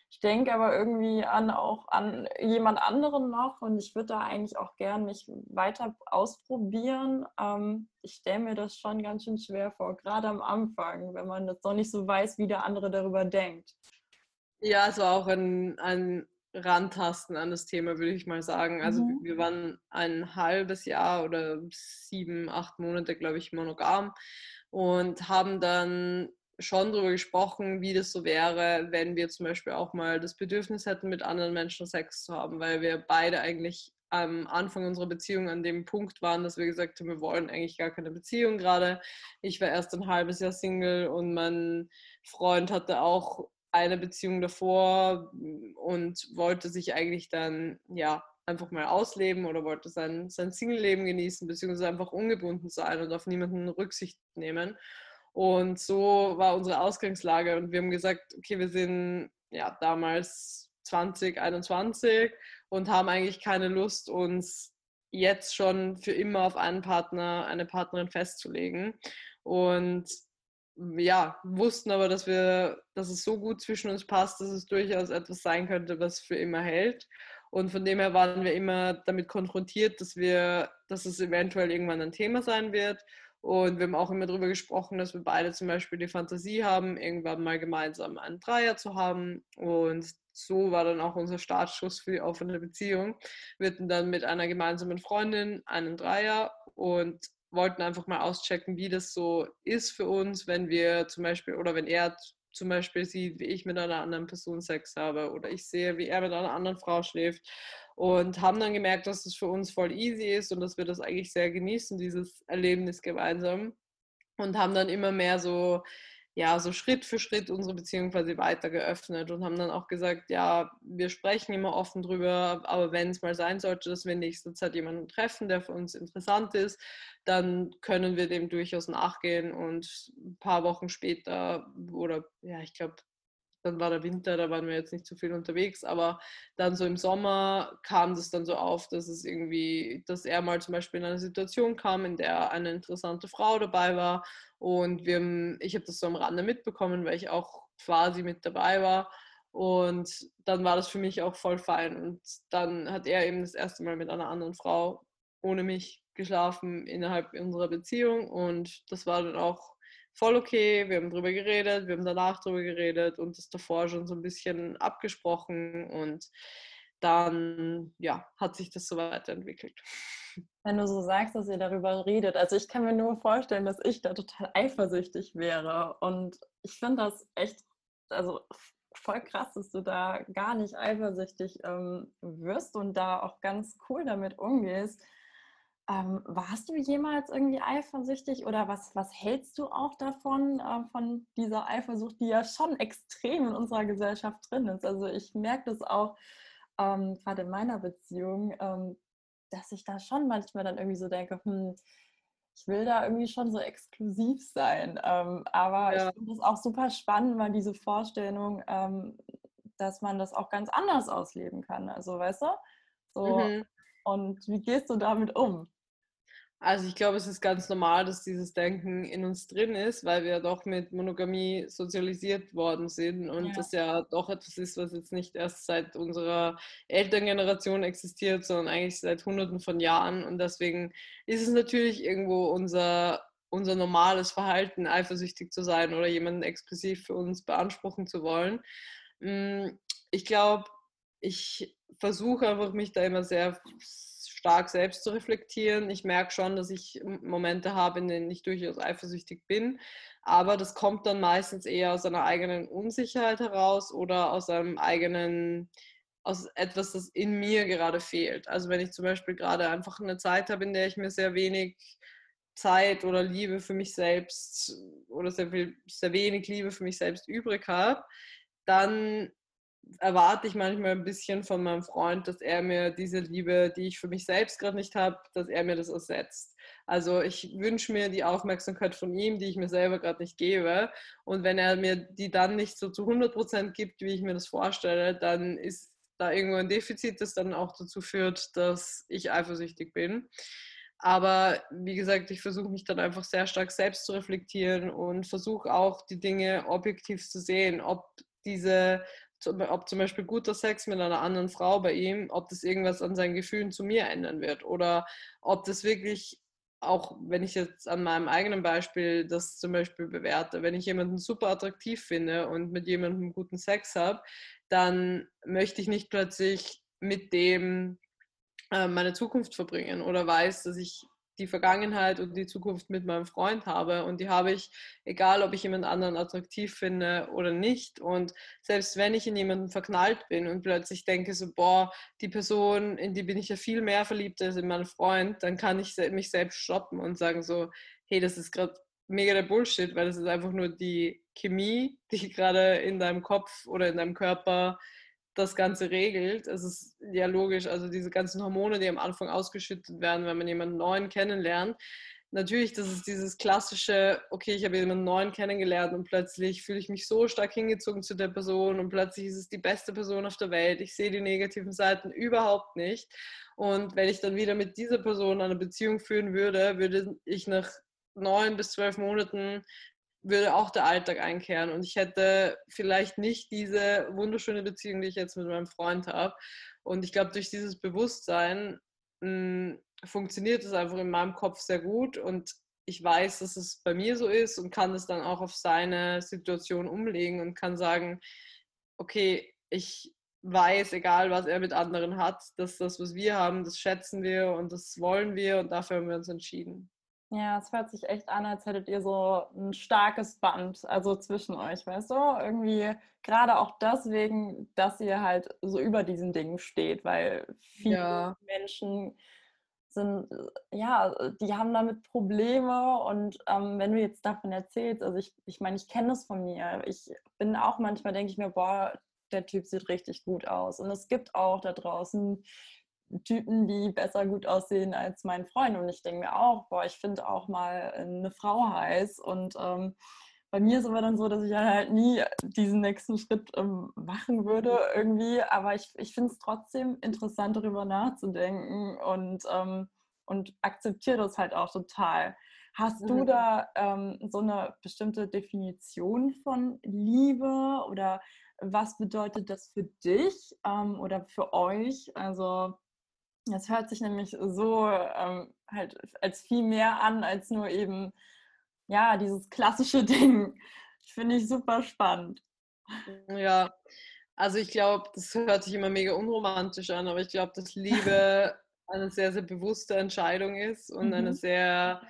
ich denke aber irgendwie an auch an jemand anderen noch und ich würde da eigentlich auch gern mich weiter ausprobieren. Ähm, ich stelle mir das schon ganz schön schwer vor, gerade am Anfang, wenn man das noch nicht so weiß, wie der andere darüber denkt. Ja, es war auch ein, ein Rantasten an das Thema, würde ich mal sagen. Also mhm. wir waren ein halbes Jahr oder sieben, acht Monate, glaube ich, monogam und haben dann schon darüber gesprochen, wie das so wäre, wenn wir zum Beispiel auch mal das Bedürfnis hätten, mit anderen Menschen Sex zu haben, weil wir beide eigentlich am Anfang unserer Beziehung an dem Punkt waren, dass wir gesagt haben, wir wollen eigentlich gar keine Beziehung gerade. Ich war erst ein halbes Jahr Single und mein Freund hatte auch eine Beziehung davor und wollte sich eigentlich dann ja einfach mal ausleben oder wollte sein, sein Single-Leben genießen, beziehungsweise einfach ungebunden sein und auf niemanden Rücksicht nehmen. Und so war unsere Ausgangslage. Und wir haben gesagt, okay, wir sind ja damals 2021 und haben eigentlich keine Lust, uns jetzt schon für immer auf einen Partner, eine Partnerin festzulegen. Und ja, wussten aber, dass wir, dass es so gut zwischen uns passt, dass es durchaus etwas sein könnte, was für immer hält. Und von dem her waren wir immer damit konfrontiert, dass wir, dass es eventuell irgendwann ein Thema sein wird. Und wir haben auch immer darüber gesprochen, dass wir beide zum Beispiel die Fantasie haben, irgendwann mal gemeinsam einen Dreier zu haben. Und so war dann auch unser Startschuss für die offene Beziehung. Wir hatten dann mit einer gemeinsamen Freundin einen Dreier und wollten einfach mal auschecken, wie das so ist für uns, wenn wir zum Beispiel oder wenn er zum Beispiel sieht, wie ich mit einer anderen Person Sex habe oder ich sehe, wie er mit einer anderen Frau schläft und haben dann gemerkt, dass es für uns voll easy ist und dass wir das eigentlich sehr genießen, dieses Erlebnis gemeinsam und haben dann immer mehr so ja, so Schritt für Schritt unsere Beziehung quasi weiter geöffnet und haben dann auch gesagt, ja, wir sprechen immer offen drüber, aber wenn es mal sein sollte, dass wir in nächster Zeit jemanden treffen, der für uns interessant ist, dann können wir dem durchaus nachgehen und ein paar Wochen später oder ja, ich glaube dann war der Winter, da waren wir jetzt nicht so viel unterwegs, aber dann so im Sommer kam das dann so auf, dass es irgendwie, dass er mal zum Beispiel in eine Situation kam, in der eine interessante Frau dabei war. Und wir, ich habe das so am Rande mitbekommen, weil ich auch quasi mit dabei war. Und dann war das für mich auch voll fein. Und dann hat er eben das erste Mal mit einer anderen Frau ohne mich geschlafen innerhalb unserer Beziehung. Und das war dann auch voll okay, wir haben drüber geredet, wir haben danach drüber geredet und das davor schon so ein bisschen abgesprochen und dann ja, hat sich das so weiterentwickelt. Wenn du so sagst, dass ihr darüber redet, also ich kann mir nur vorstellen, dass ich da total eifersüchtig wäre und ich finde das echt, also voll krass, dass du da gar nicht eifersüchtig ähm, wirst und da auch ganz cool damit umgehst. Ähm, warst du jemals irgendwie eifersüchtig oder was, was hältst du auch davon, äh, von dieser Eifersucht, die ja schon extrem in unserer Gesellschaft drin ist? Also ich merke das auch ähm, gerade in meiner Beziehung, ähm, dass ich da schon manchmal dann irgendwie so denke, hm, ich will da irgendwie schon so exklusiv sein. Ähm, aber ja. ich finde es auch super spannend, mal diese Vorstellung, ähm, dass man das auch ganz anders ausleben kann. Also weißt du? So, mhm. Und wie gehst du damit um? Also ich glaube, es ist ganz normal, dass dieses Denken in uns drin ist, weil wir doch mit Monogamie sozialisiert worden sind und ja. das ja doch etwas ist, was jetzt nicht erst seit unserer Elterngeneration existiert, sondern eigentlich seit Hunderten von Jahren. Und deswegen ist es natürlich irgendwo unser, unser normales Verhalten, eifersüchtig zu sein oder jemanden exklusiv für uns beanspruchen zu wollen. Mm, ich glaube, ich versuche einfach mich da immer sehr stark selbst zu reflektieren. Ich merke schon, dass ich Momente habe, in denen ich durchaus eifersüchtig bin, aber das kommt dann meistens eher aus einer eigenen Unsicherheit heraus oder aus einem eigenen, aus etwas, das in mir gerade fehlt. Also wenn ich zum Beispiel gerade einfach eine Zeit habe, in der ich mir sehr wenig Zeit oder Liebe für mich selbst oder sehr, viel, sehr wenig Liebe für mich selbst übrig habe, dann erwarte ich manchmal ein bisschen von meinem Freund, dass er mir diese Liebe, die ich für mich selbst gerade nicht habe, dass er mir das ersetzt. Also ich wünsche mir die Aufmerksamkeit von ihm, die ich mir selber gerade nicht gebe. Und wenn er mir die dann nicht so zu 100 Prozent gibt, wie ich mir das vorstelle, dann ist da irgendwo ein Defizit, das dann auch dazu führt, dass ich eifersüchtig bin. Aber wie gesagt, ich versuche mich dann einfach sehr stark selbst zu reflektieren und versuche auch die Dinge objektiv zu sehen, ob diese ob zum Beispiel guter Sex mit einer anderen Frau bei ihm, ob das irgendwas an seinen Gefühlen zu mir ändern wird oder ob das wirklich, auch wenn ich jetzt an meinem eigenen Beispiel das zum Beispiel bewerte, wenn ich jemanden super attraktiv finde und mit jemandem guten Sex habe, dann möchte ich nicht plötzlich mit dem äh, meine Zukunft verbringen oder weiß, dass ich die Vergangenheit und die Zukunft mit meinem Freund habe. Und die habe ich, egal ob ich jemand anderen attraktiv finde oder nicht. Und selbst wenn ich in jemanden verknallt bin und plötzlich denke so, boah, die Person, in die bin ich ja viel mehr verliebt als in meinen Freund, dann kann ich mich selbst stoppen und sagen so, hey, das ist gerade mega der Bullshit, weil das ist einfach nur die Chemie, die gerade in deinem Kopf oder in deinem Körper das Ganze regelt. Es ist ja logisch, also diese ganzen Hormone, die am Anfang ausgeschüttet werden, wenn man jemanden neuen kennenlernt. Natürlich, das ist dieses klassische, okay, ich habe jemanden neuen kennengelernt und plötzlich fühle ich mich so stark hingezogen zu der Person und plötzlich ist es die beste Person auf der Welt. Ich sehe die negativen Seiten überhaupt nicht. Und wenn ich dann wieder mit dieser Person eine Beziehung führen würde, würde ich nach neun bis zwölf Monaten würde auch der Alltag einkehren und ich hätte vielleicht nicht diese wunderschöne Beziehung, die ich jetzt mit meinem Freund habe. Und ich glaube, durch dieses Bewusstsein mh, hm, funktioniert es einfach in meinem Kopf sehr gut und ich weiß, dass es bei mir so ist und kann es dann auch auf seine Situation umlegen und kann sagen, okay, ich weiß, egal was er mit anderen hat, dass das, was wir haben, das schätzen wir und das wollen wir und dafür haben wir uns entschieden. Ja, es hört sich echt an, als hättet ihr so ein starkes Band, also zwischen euch, weißt du? Irgendwie gerade auch deswegen, dass ihr halt so über diesen Dingen steht, weil viele ja. Menschen sind, ja, die haben damit Probleme und ähm, wenn du jetzt davon erzählst, also ich, ich meine, ich kenne das von mir. Ich bin auch manchmal, denke ich mir, boah, der Typ sieht richtig gut aus. Und es gibt auch da draußen Typen, die besser gut aussehen als mein Freund. Und ich denke mir auch, boah, ich finde auch mal eine Frau heiß. Und ähm, bei mir ist aber dann so, dass ich halt nie diesen nächsten Schritt ähm, machen würde irgendwie. Aber ich, ich finde es trotzdem interessant, darüber nachzudenken und, ähm, und akzeptiere das halt auch total. Hast du mhm. da ähm, so eine bestimmte Definition von Liebe oder was bedeutet das für dich ähm, oder für euch? Also das hört sich nämlich so ähm, halt als viel mehr an, als nur eben, ja, dieses klassische Ding. Finde ich super spannend. Ja, also ich glaube, das hört sich immer mega unromantisch an, aber ich glaube, dass Liebe eine sehr, sehr bewusste Entscheidung ist und mhm. eine sehr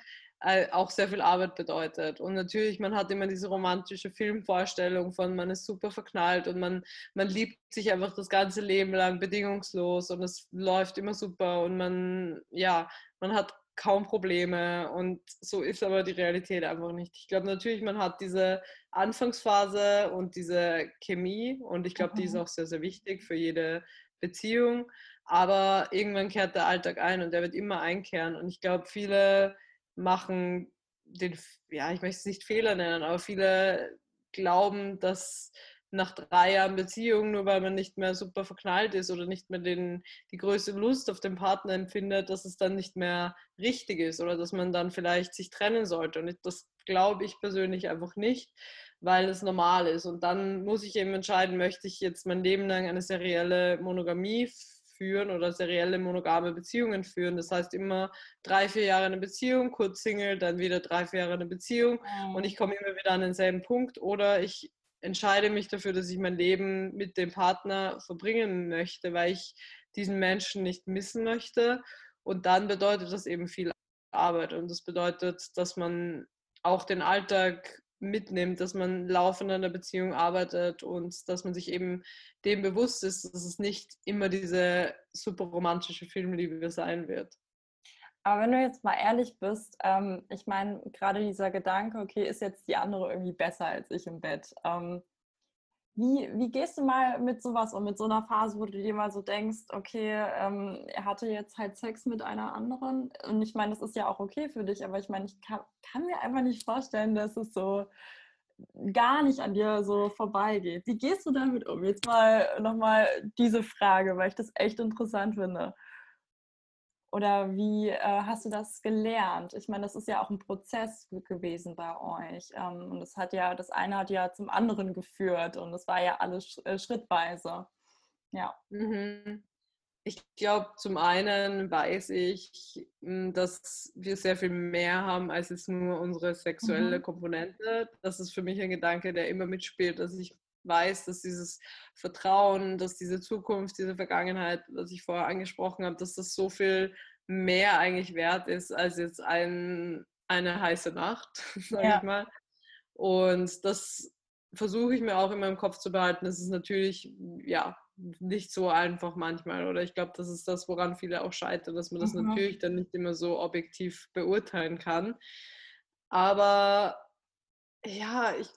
äh, auch sehr viel Arbeit bedeutet. Und natürlich, man hat immer diese romantische Filmvorstellung von, man ist super verknallt und man, man liebt sich einfach das ganze Leben lang bedingungslos und es läuft immer super und man, ja, man hat kaum Probleme und so ist aber die Realität einfach nicht. Ich glaube natürlich, man hat diese Anfangsphase und diese Chemie und ich glaube, die ist mhm. auch sehr, sehr wichtig für jede Beziehung. Aber irgendwann kehrt der Alltag ein und der wird immer einkehren. Und ich glaube, viele machen den, ja, ich möchte es nicht Fehler nennen, aber viele glauben, dass nach drei Jahren Beziehung, nur weil man nicht mehr super verknallt ist oder nicht mehr den, die größte Lust auf den Partner empfindet, dass es dann nicht mehr richtig ist oder dass man dann vielleicht sich trennen sollte. Und das glaube ich persönlich einfach nicht, weil es normal ist. Und dann muss ich eben entscheiden, möchte ich jetzt mein Leben lang eine serielle Monogamie führen oder serielle monogame Beziehungen führen. Das heißt immer drei, vier Jahre eine Beziehung, kurz Single, dann wieder drei, vier Jahre eine Beziehung mhm. und ich komme immer wieder an denselben Punkt oder ich entscheide mich dafür, dass ich mein Leben mit dem Partner verbringen möchte, weil ich diesen Menschen nicht missen möchte. Und dann bedeutet das eben viel Arbeit. Und das bedeutet, dass man auch den Alltag mitnimmt, dass man laufend an der Beziehung arbeitet und dass man sich eben dem bewusst ist, dass es nicht immer diese super romantische Filmliebe sein wird. Aber wenn du jetzt mal ehrlich bist, ähm, ich meine, gerade dieser Gedanke, okay, ist jetzt die andere irgendwie besser als ich im Bett? Ähm, wie, wie gehst du mal mit sowas um, mit so einer Phase, wo du dir mal so denkst, okay, ähm, er hatte jetzt halt Sex mit einer anderen? Und ich meine, das ist ja auch okay für dich, aber ich meine, ich kann, kann mir einfach nicht vorstellen, dass es so gar nicht an dir so vorbeigeht. Wie gehst du damit um? Jetzt mal nochmal diese Frage, weil ich das echt interessant finde. Oder wie äh, hast du das gelernt? Ich meine, das ist ja auch ein Prozess gewesen bei euch. Ähm, und das hat ja, das eine hat ja zum anderen geführt und es war ja alles äh, schrittweise. Ja. Mhm. Ich glaube, zum einen weiß ich, hm, dass wir sehr viel mehr haben als jetzt nur unsere sexuelle mhm. Komponente. Das ist für mich ein Gedanke, der immer mitspielt, dass ich weiß, dass dieses Vertrauen, dass diese Zukunft, diese Vergangenheit, was ich vorher angesprochen habe, dass das so viel mehr eigentlich wert ist als jetzt ein, eine heiße Nacht, sage ja. ich mal. Und das versuche ich mir auch in meinem Kopf zu behalten. Es ist natürlich, ja, nicht so einfach manchmal. Oder ich glaube, das ist das, woran viele auch scheitern, dass man das mhm. natürlich dann nicht immer so objektiv beurteilen kann. Aber ja, ich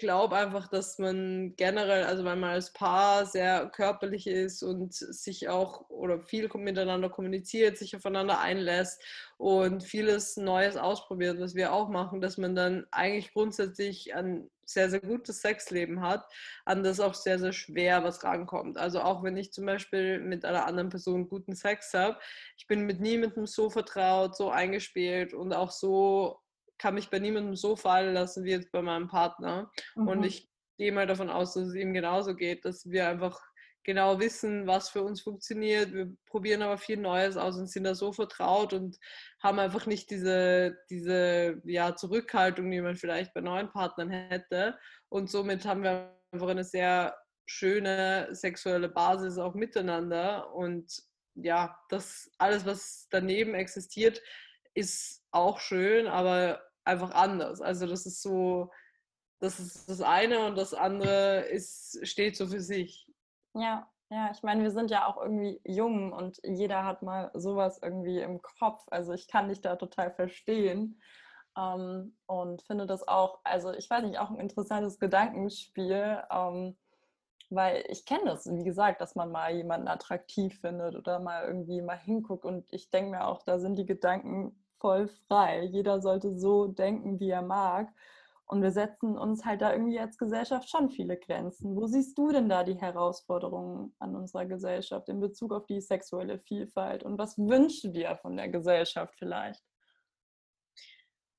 glaube einfach, dass man generell, also wenn man als Paar sehr körperlich ist und sich auch oder viel miteinander kommuniziert, sich aufeinander einlässt und vieles Neues ausprobiert, was wir auch machen, dass man dann eigentlich grundsätzlich ein sehr, sehr gutes Sexleben hat, an das auch sehr, sehr schwer was rankommt. Also auch wenn ich zum Beispiel mit einer anderen Person guten Sex habe, ich bin mit niemandem so vertraut, so eingespielt und auch so kann mich bei niemandem so fallen lassen wie jetzt bei meinem Partner. Mhm. Und ich gehe mal davon aus, dass es ihm genauso geht, dass wir einfach genau wissen, was für uns funktioniert. Wir probieren aber viel Neues aus und sind da so vertraut und haben einfach nicht diese, diese ja, Zurückhaltung, die man vielleicht bei neuen Partnern hätte. Und somit haben wir einfach eine sehr schöne sexuelle Basis auch miteinander. Und ja, das alles, was daneben existiert, ist auch schön, aber einfach anders. Also das ist so, das ist das eine und das andere ist, steht so für sich. Ja, ja, ich meine, wir sind ja auch irgendwie jung und jeder hat mal sowas irgendwie im Kopf. Also ich kann dich da total verstehen ähm, und finde das auch, also ich weiß nicht, auch ein interessantes Gedankenspiel, ähm, weil ich kenne das, wie gesagt, dass man mal jemanden attraktiv findet oder mal irgendwie mal hinguckt und ich denke mir auch, da sind die Gedanken voll frei. Jeder sollte so denken, wie er mag. Und wir setzen uns halt da irgendwie als Gesellschaft schon viele Grenzen. Wo siehst du denn da die Herausforderungen an unserer Gesellschaft in Bezug auf die sexuelle Vielfalt? Und was wünschst du dir von der Gesellschaft vielleicht?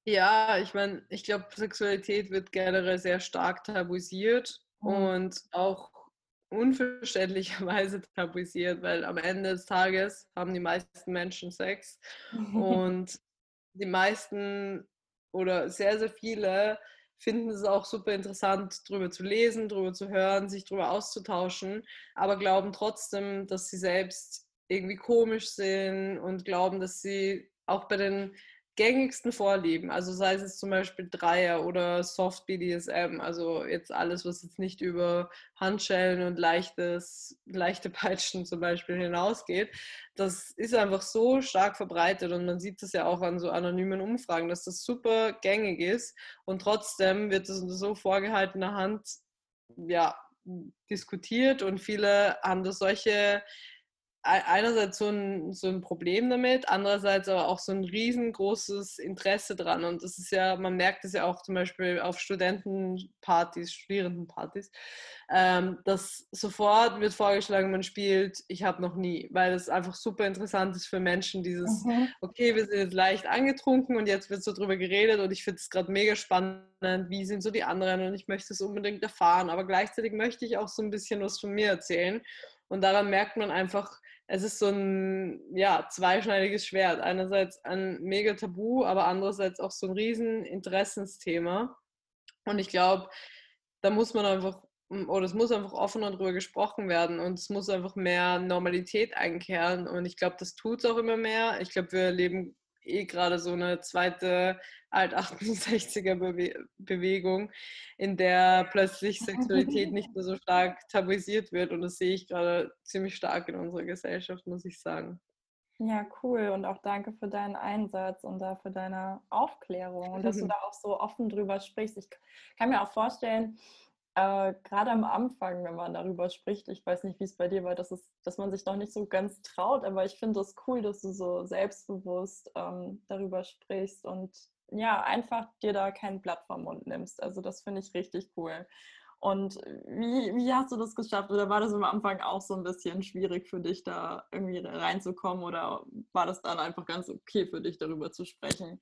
Ja, ich meine, ich glaube, Sexualität wird generell sehr stark tabuisiert mhm. und auch unverständlicherweise tabuisiert, weil am Ende des Tages haben die meisten Menschen Sex und die meisten oder sehr, sehr viele finden es auch super interessant, darüber zu lesen, darüber zu hören, sich darüber auszutauschen, aber glauben trotzdem, dass sie selbst irgendwie komisch sind und glauben, dass sie auch bei den gängigsten Vorlieben, also sei es zum Beispiel Dreier oder Soft BDSM, also jetzt alles, was jetzt nicht über Handschellen und leichtes, leichte Peitschen zum Beispiel hinausgeht, das ist einfach so stark verbreitet und man sieht das ja auch an so anonymen Umfragen, dass das super gängig ist und trotzdem wird das unter so vorgehaltener Hand ja, diskutiert und viele haben da solche einerseits so ein, so ein Problem damit, andererseits aber auch so ein riesengroßes Interesse dran. Und das ist ja, man merkt es ja auch zum Beispiel auf Studentenpartys, Studierendenpartys, ähm, dass sofort wird vorgeschlagen, man spielt Ich habe noch nie, weil das einfach super interessant ist für Menschen, dieses, mhm. okay, wir sind jetzt leicht angetrunken und jetzt wird so drüber geredet und ich finde es gerade mega spannend, wie sind so die anderen und ich möchte es unbedingt erfahren, aber gleichzeitig möchte ich auch so ein bisschen was von mir erzählen. Und daran merkt man einfach, es ist so ein ja, zweischneidiges Schwert. Einerseits ein mega Tabu, aber andererseits auch so ein riesen Interessensthema. Und ich glaube, da muss man einfach, oder es muss einfach offener darüber gesprochen werden und es muss einfach mehr Normalität einkehren. Und ich glaube, das tut es auch immer mehr. Ich glaube, wir leben eh gerade so eine zweite Alt-68er-Bewegung, in der plötzlich Sexualität nicht mehr so stark tabuisiert wird. Und das sehe ich gerade ziemlich stark in unserer Gesellschaft, muss ich sagen. Ja, cool. Und auch danke für deinen Einsatz und dafür deine Aufklärung und dass du da auch so offen drüber sprichst. Ich kann mir auch vorstellen, äh, gerade am Anfang, wenn man darüber spricht, ich weiß nicht, wie es bei dir war, dass, es, dass man sich noch nicht so ganz traut, aber ich finde es cool, dass du so selbstbewusst ähm, darüber sprichst und ja, einfach dir da kein Blatt vom Mund nimmst. Also das finde ich richtig cool. Und wie, wie hast du das geschafft? Oder war das am Anfang auch so ein bisschen schwierig für dich, da irgendwie reinzukommen? Oder war das dann einfach ganz okay für dich, darüber zu sprechen?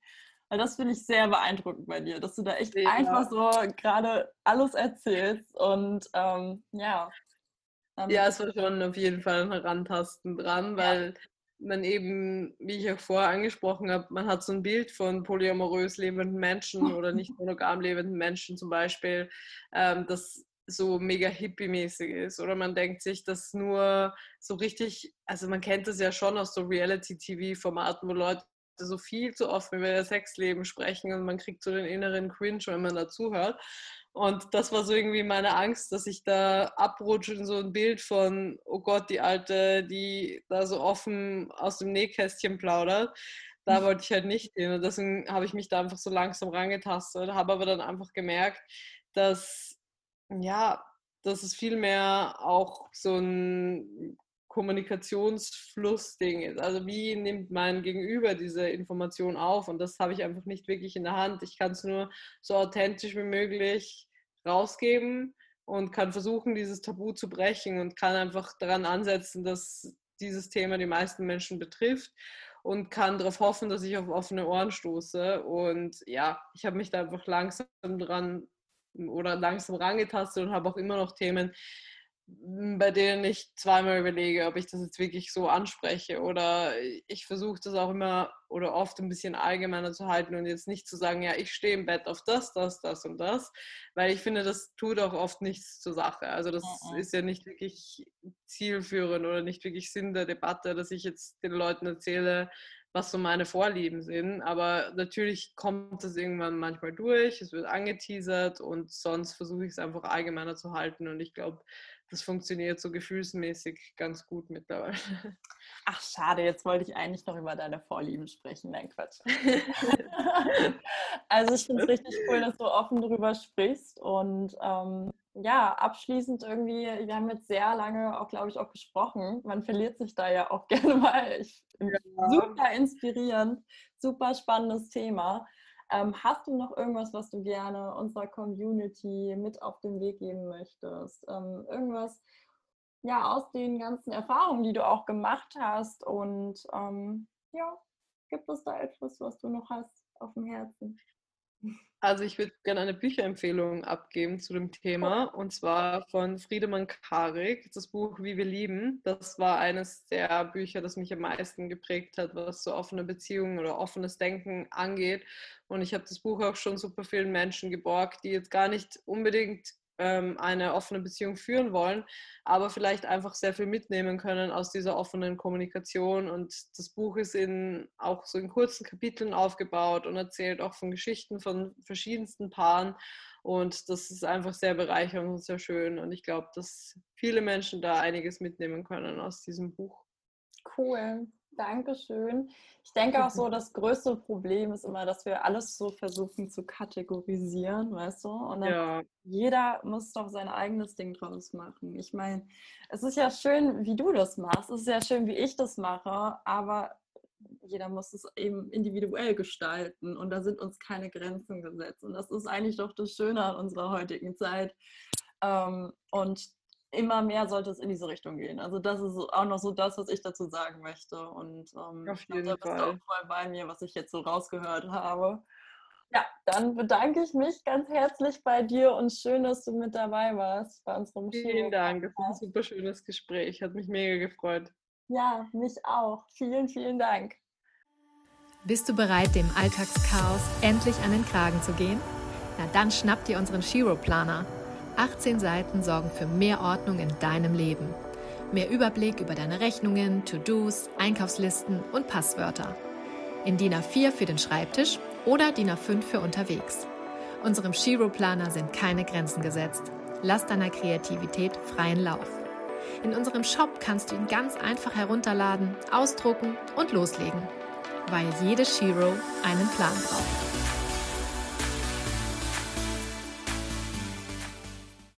Weil das finde ich sehr beeindruckend bei dir, dass du da echt ja. einfach so gerade alles erzählst und ähm, ja. Ja, es war schon auf jeden Fall ein Herantasten dran, weil ja. man eben, wie ich auch vorher angesprochen habe, man hat so ein Bild von polyamorös lebenden Menschen oder nicht monogam lebenden Menschen zum Beispiel, ähm, das so mega hippie-mäßig ist. Oder man denkt sich, dass nur so richtig, also man kennt das ja schon aus so Reality-TV-Formaten, wo Leute so viel zu oft über ihr Sexleben sprechen und man kriegt so den inneren Cringe, wenn man dazuhört. Und das war so irgendwie meine Angst, dass ich da abrutsche in so ein Bild von, oh Gott, die Alte, die da so offen aus dem Nähkästchen plaudert. Da mhm. wollte ich halt nicht hin. Und deswegen habe ich mich da einfach so langsam rangetastet, habe aber dann einfach gemerkt, dass, ja, dass es vielmehr auch so ein Kommunikationsflussding ist. Also wie nimmt mein Gegenüber diese Information auf? Und das habe ich einfach nicht wirklich in der Hand. Ich kann es nur so authentisch wie möglich rausgeben und kann versuchen, dieses Tabu zu brechen und kann einfach daran ansetzen, dass dieses Thema die meisten Menschen betrifft und kann darauf hoffen, dass ich auf offene Ohren stoße. Und ja, ich habe mich da einfach langsam dran oder langsam rangetastet und habe auch immer noch Themen, bei denen ich zweimal überlege, ob ich das jetzt wirklich so anspreche oder ich versuche das auch immer oder oft ein bisschen allgemeiner zu halten und jetzt nicht zu sagen, ja, ich stehe im Bett auf das, das, das und das, weil ich finde, das tut auch oft nichts zur Sache. Also das mhm. ist ja nicht wirklich zielführend oder nicht wirklich Sinn der Debatte, dass ich jetzt den Leuten erzähle, was so meine Vorlieben sind. Aber natürlich kommt es irgendwann manchmal durch, es wird angeteasert und sonst versuche ich es einfach allgemeiner zu halten. Und ich glaube, das funktioniert so gefühlsmäßig ganz gut mittlerweile. Ach, schade, jetzt wollte ich eigentlich noch über deine Vorlieben sprechen. Nein, Quatsch. also ich finde es richtig cool, dass du offen darüber sprichst. Und ähm, ja, abschließend irgendwie, wir haben jetzt sehr lange auch, glaube ich, auch gesprochen. Man verliert sich da ja auch gerne mal. Ich, ja. Super inspirierend, super spannendes Thema. Ähm, hast du noch irgendwas, was du gerne unserer Community mit auf den Weg geben möchtest? Ähm, irgendwas ja aus den ganzen Erfahrungen, die du auch gemacht hast? Und ähm, ja, gibt es da etwas, was du noch hast auf dem Herzen? Also ich würde gerne eine Bücherempfehlung abgeben zu dem Thema und zwar von Friedemann Karik, das Buch Wie wir lieben. Das war eines der Bücher, das mich am meisten geprägt hat, was so offene Beziehungen oder offenes Denken angeht. Und ich habe das Buch auch schon super vielen Menschen geborgt, die jetzt gar nicht unbedingt eine offene Beziehung führen wollen, aber vielleicht einfach sehr viel mitnehmen können aus dieser offenen Kommunikation. Und das Buch ist in, auch so in kurzen Kapiteln aufgebaut und erzählt auch von Geschichten von verschiedensten Paaren. Und das ist einfach sehr bereichernd und sehr schön. Und ich glaube, dass viele Menschen da einiges mitnehmen können aus diesem Buch. Cool. Dankeschön. Ich denke auch so, das größte Problem ist immer, dass wir alles so versuchen zu kategorisieren, weißt du? Und ja. jeder muss doch sein eigenes Ding draus machen. Ich meine, es ist ja schön, wie du das machst. Es ist ja schön, wie ich das mache, aber jeder muss es eben individuell gestalten und da sind uns keine Grenzen gesetzt. Und das ist eigentlich doch das Schöne an unserer heutigen Zeit. Ähm, und immer mehr sollte es in diese Richtung gehen. Also das ist auch noch so das, was ich dazu sagen möchte. Und ähm, Auf jeden glaub, da bist Fall. auch voll bei mir, was ich jetzt so rausgehört habe. Ja, dann bedanke ich mich ganz herzlich bei dir und schön, dass du mit dabei warst bei unserem Vielen Show. Dank, es war ein super schönes Gespräch, hat mich mega gefreut. Ja, mich auch. Vielen, vielen Dank. Bist du bereit, dem Alltagschaos endlich an den Kragen zu gehen? Na dann schnapp dir unseren Shiro Planer. 18 Seiten sorgen für mehr Ordnung in deinem Leben. Mehr Überblick über deine Rechnungen, To-Dos, Einkaufslisten und Passwörter. In DIN A4 für den Schreibtisch oder DIN A5 für unterwegs. Unserem Shiro-Planer sind keine Grenzen gesetzt. Lass deiner Kreativität freien Lauf. In unserem Shop kannst du ihn ganz einfach herunterladen, ausdrucken und loslegen. Weil jede Shiro einen Plan braucht.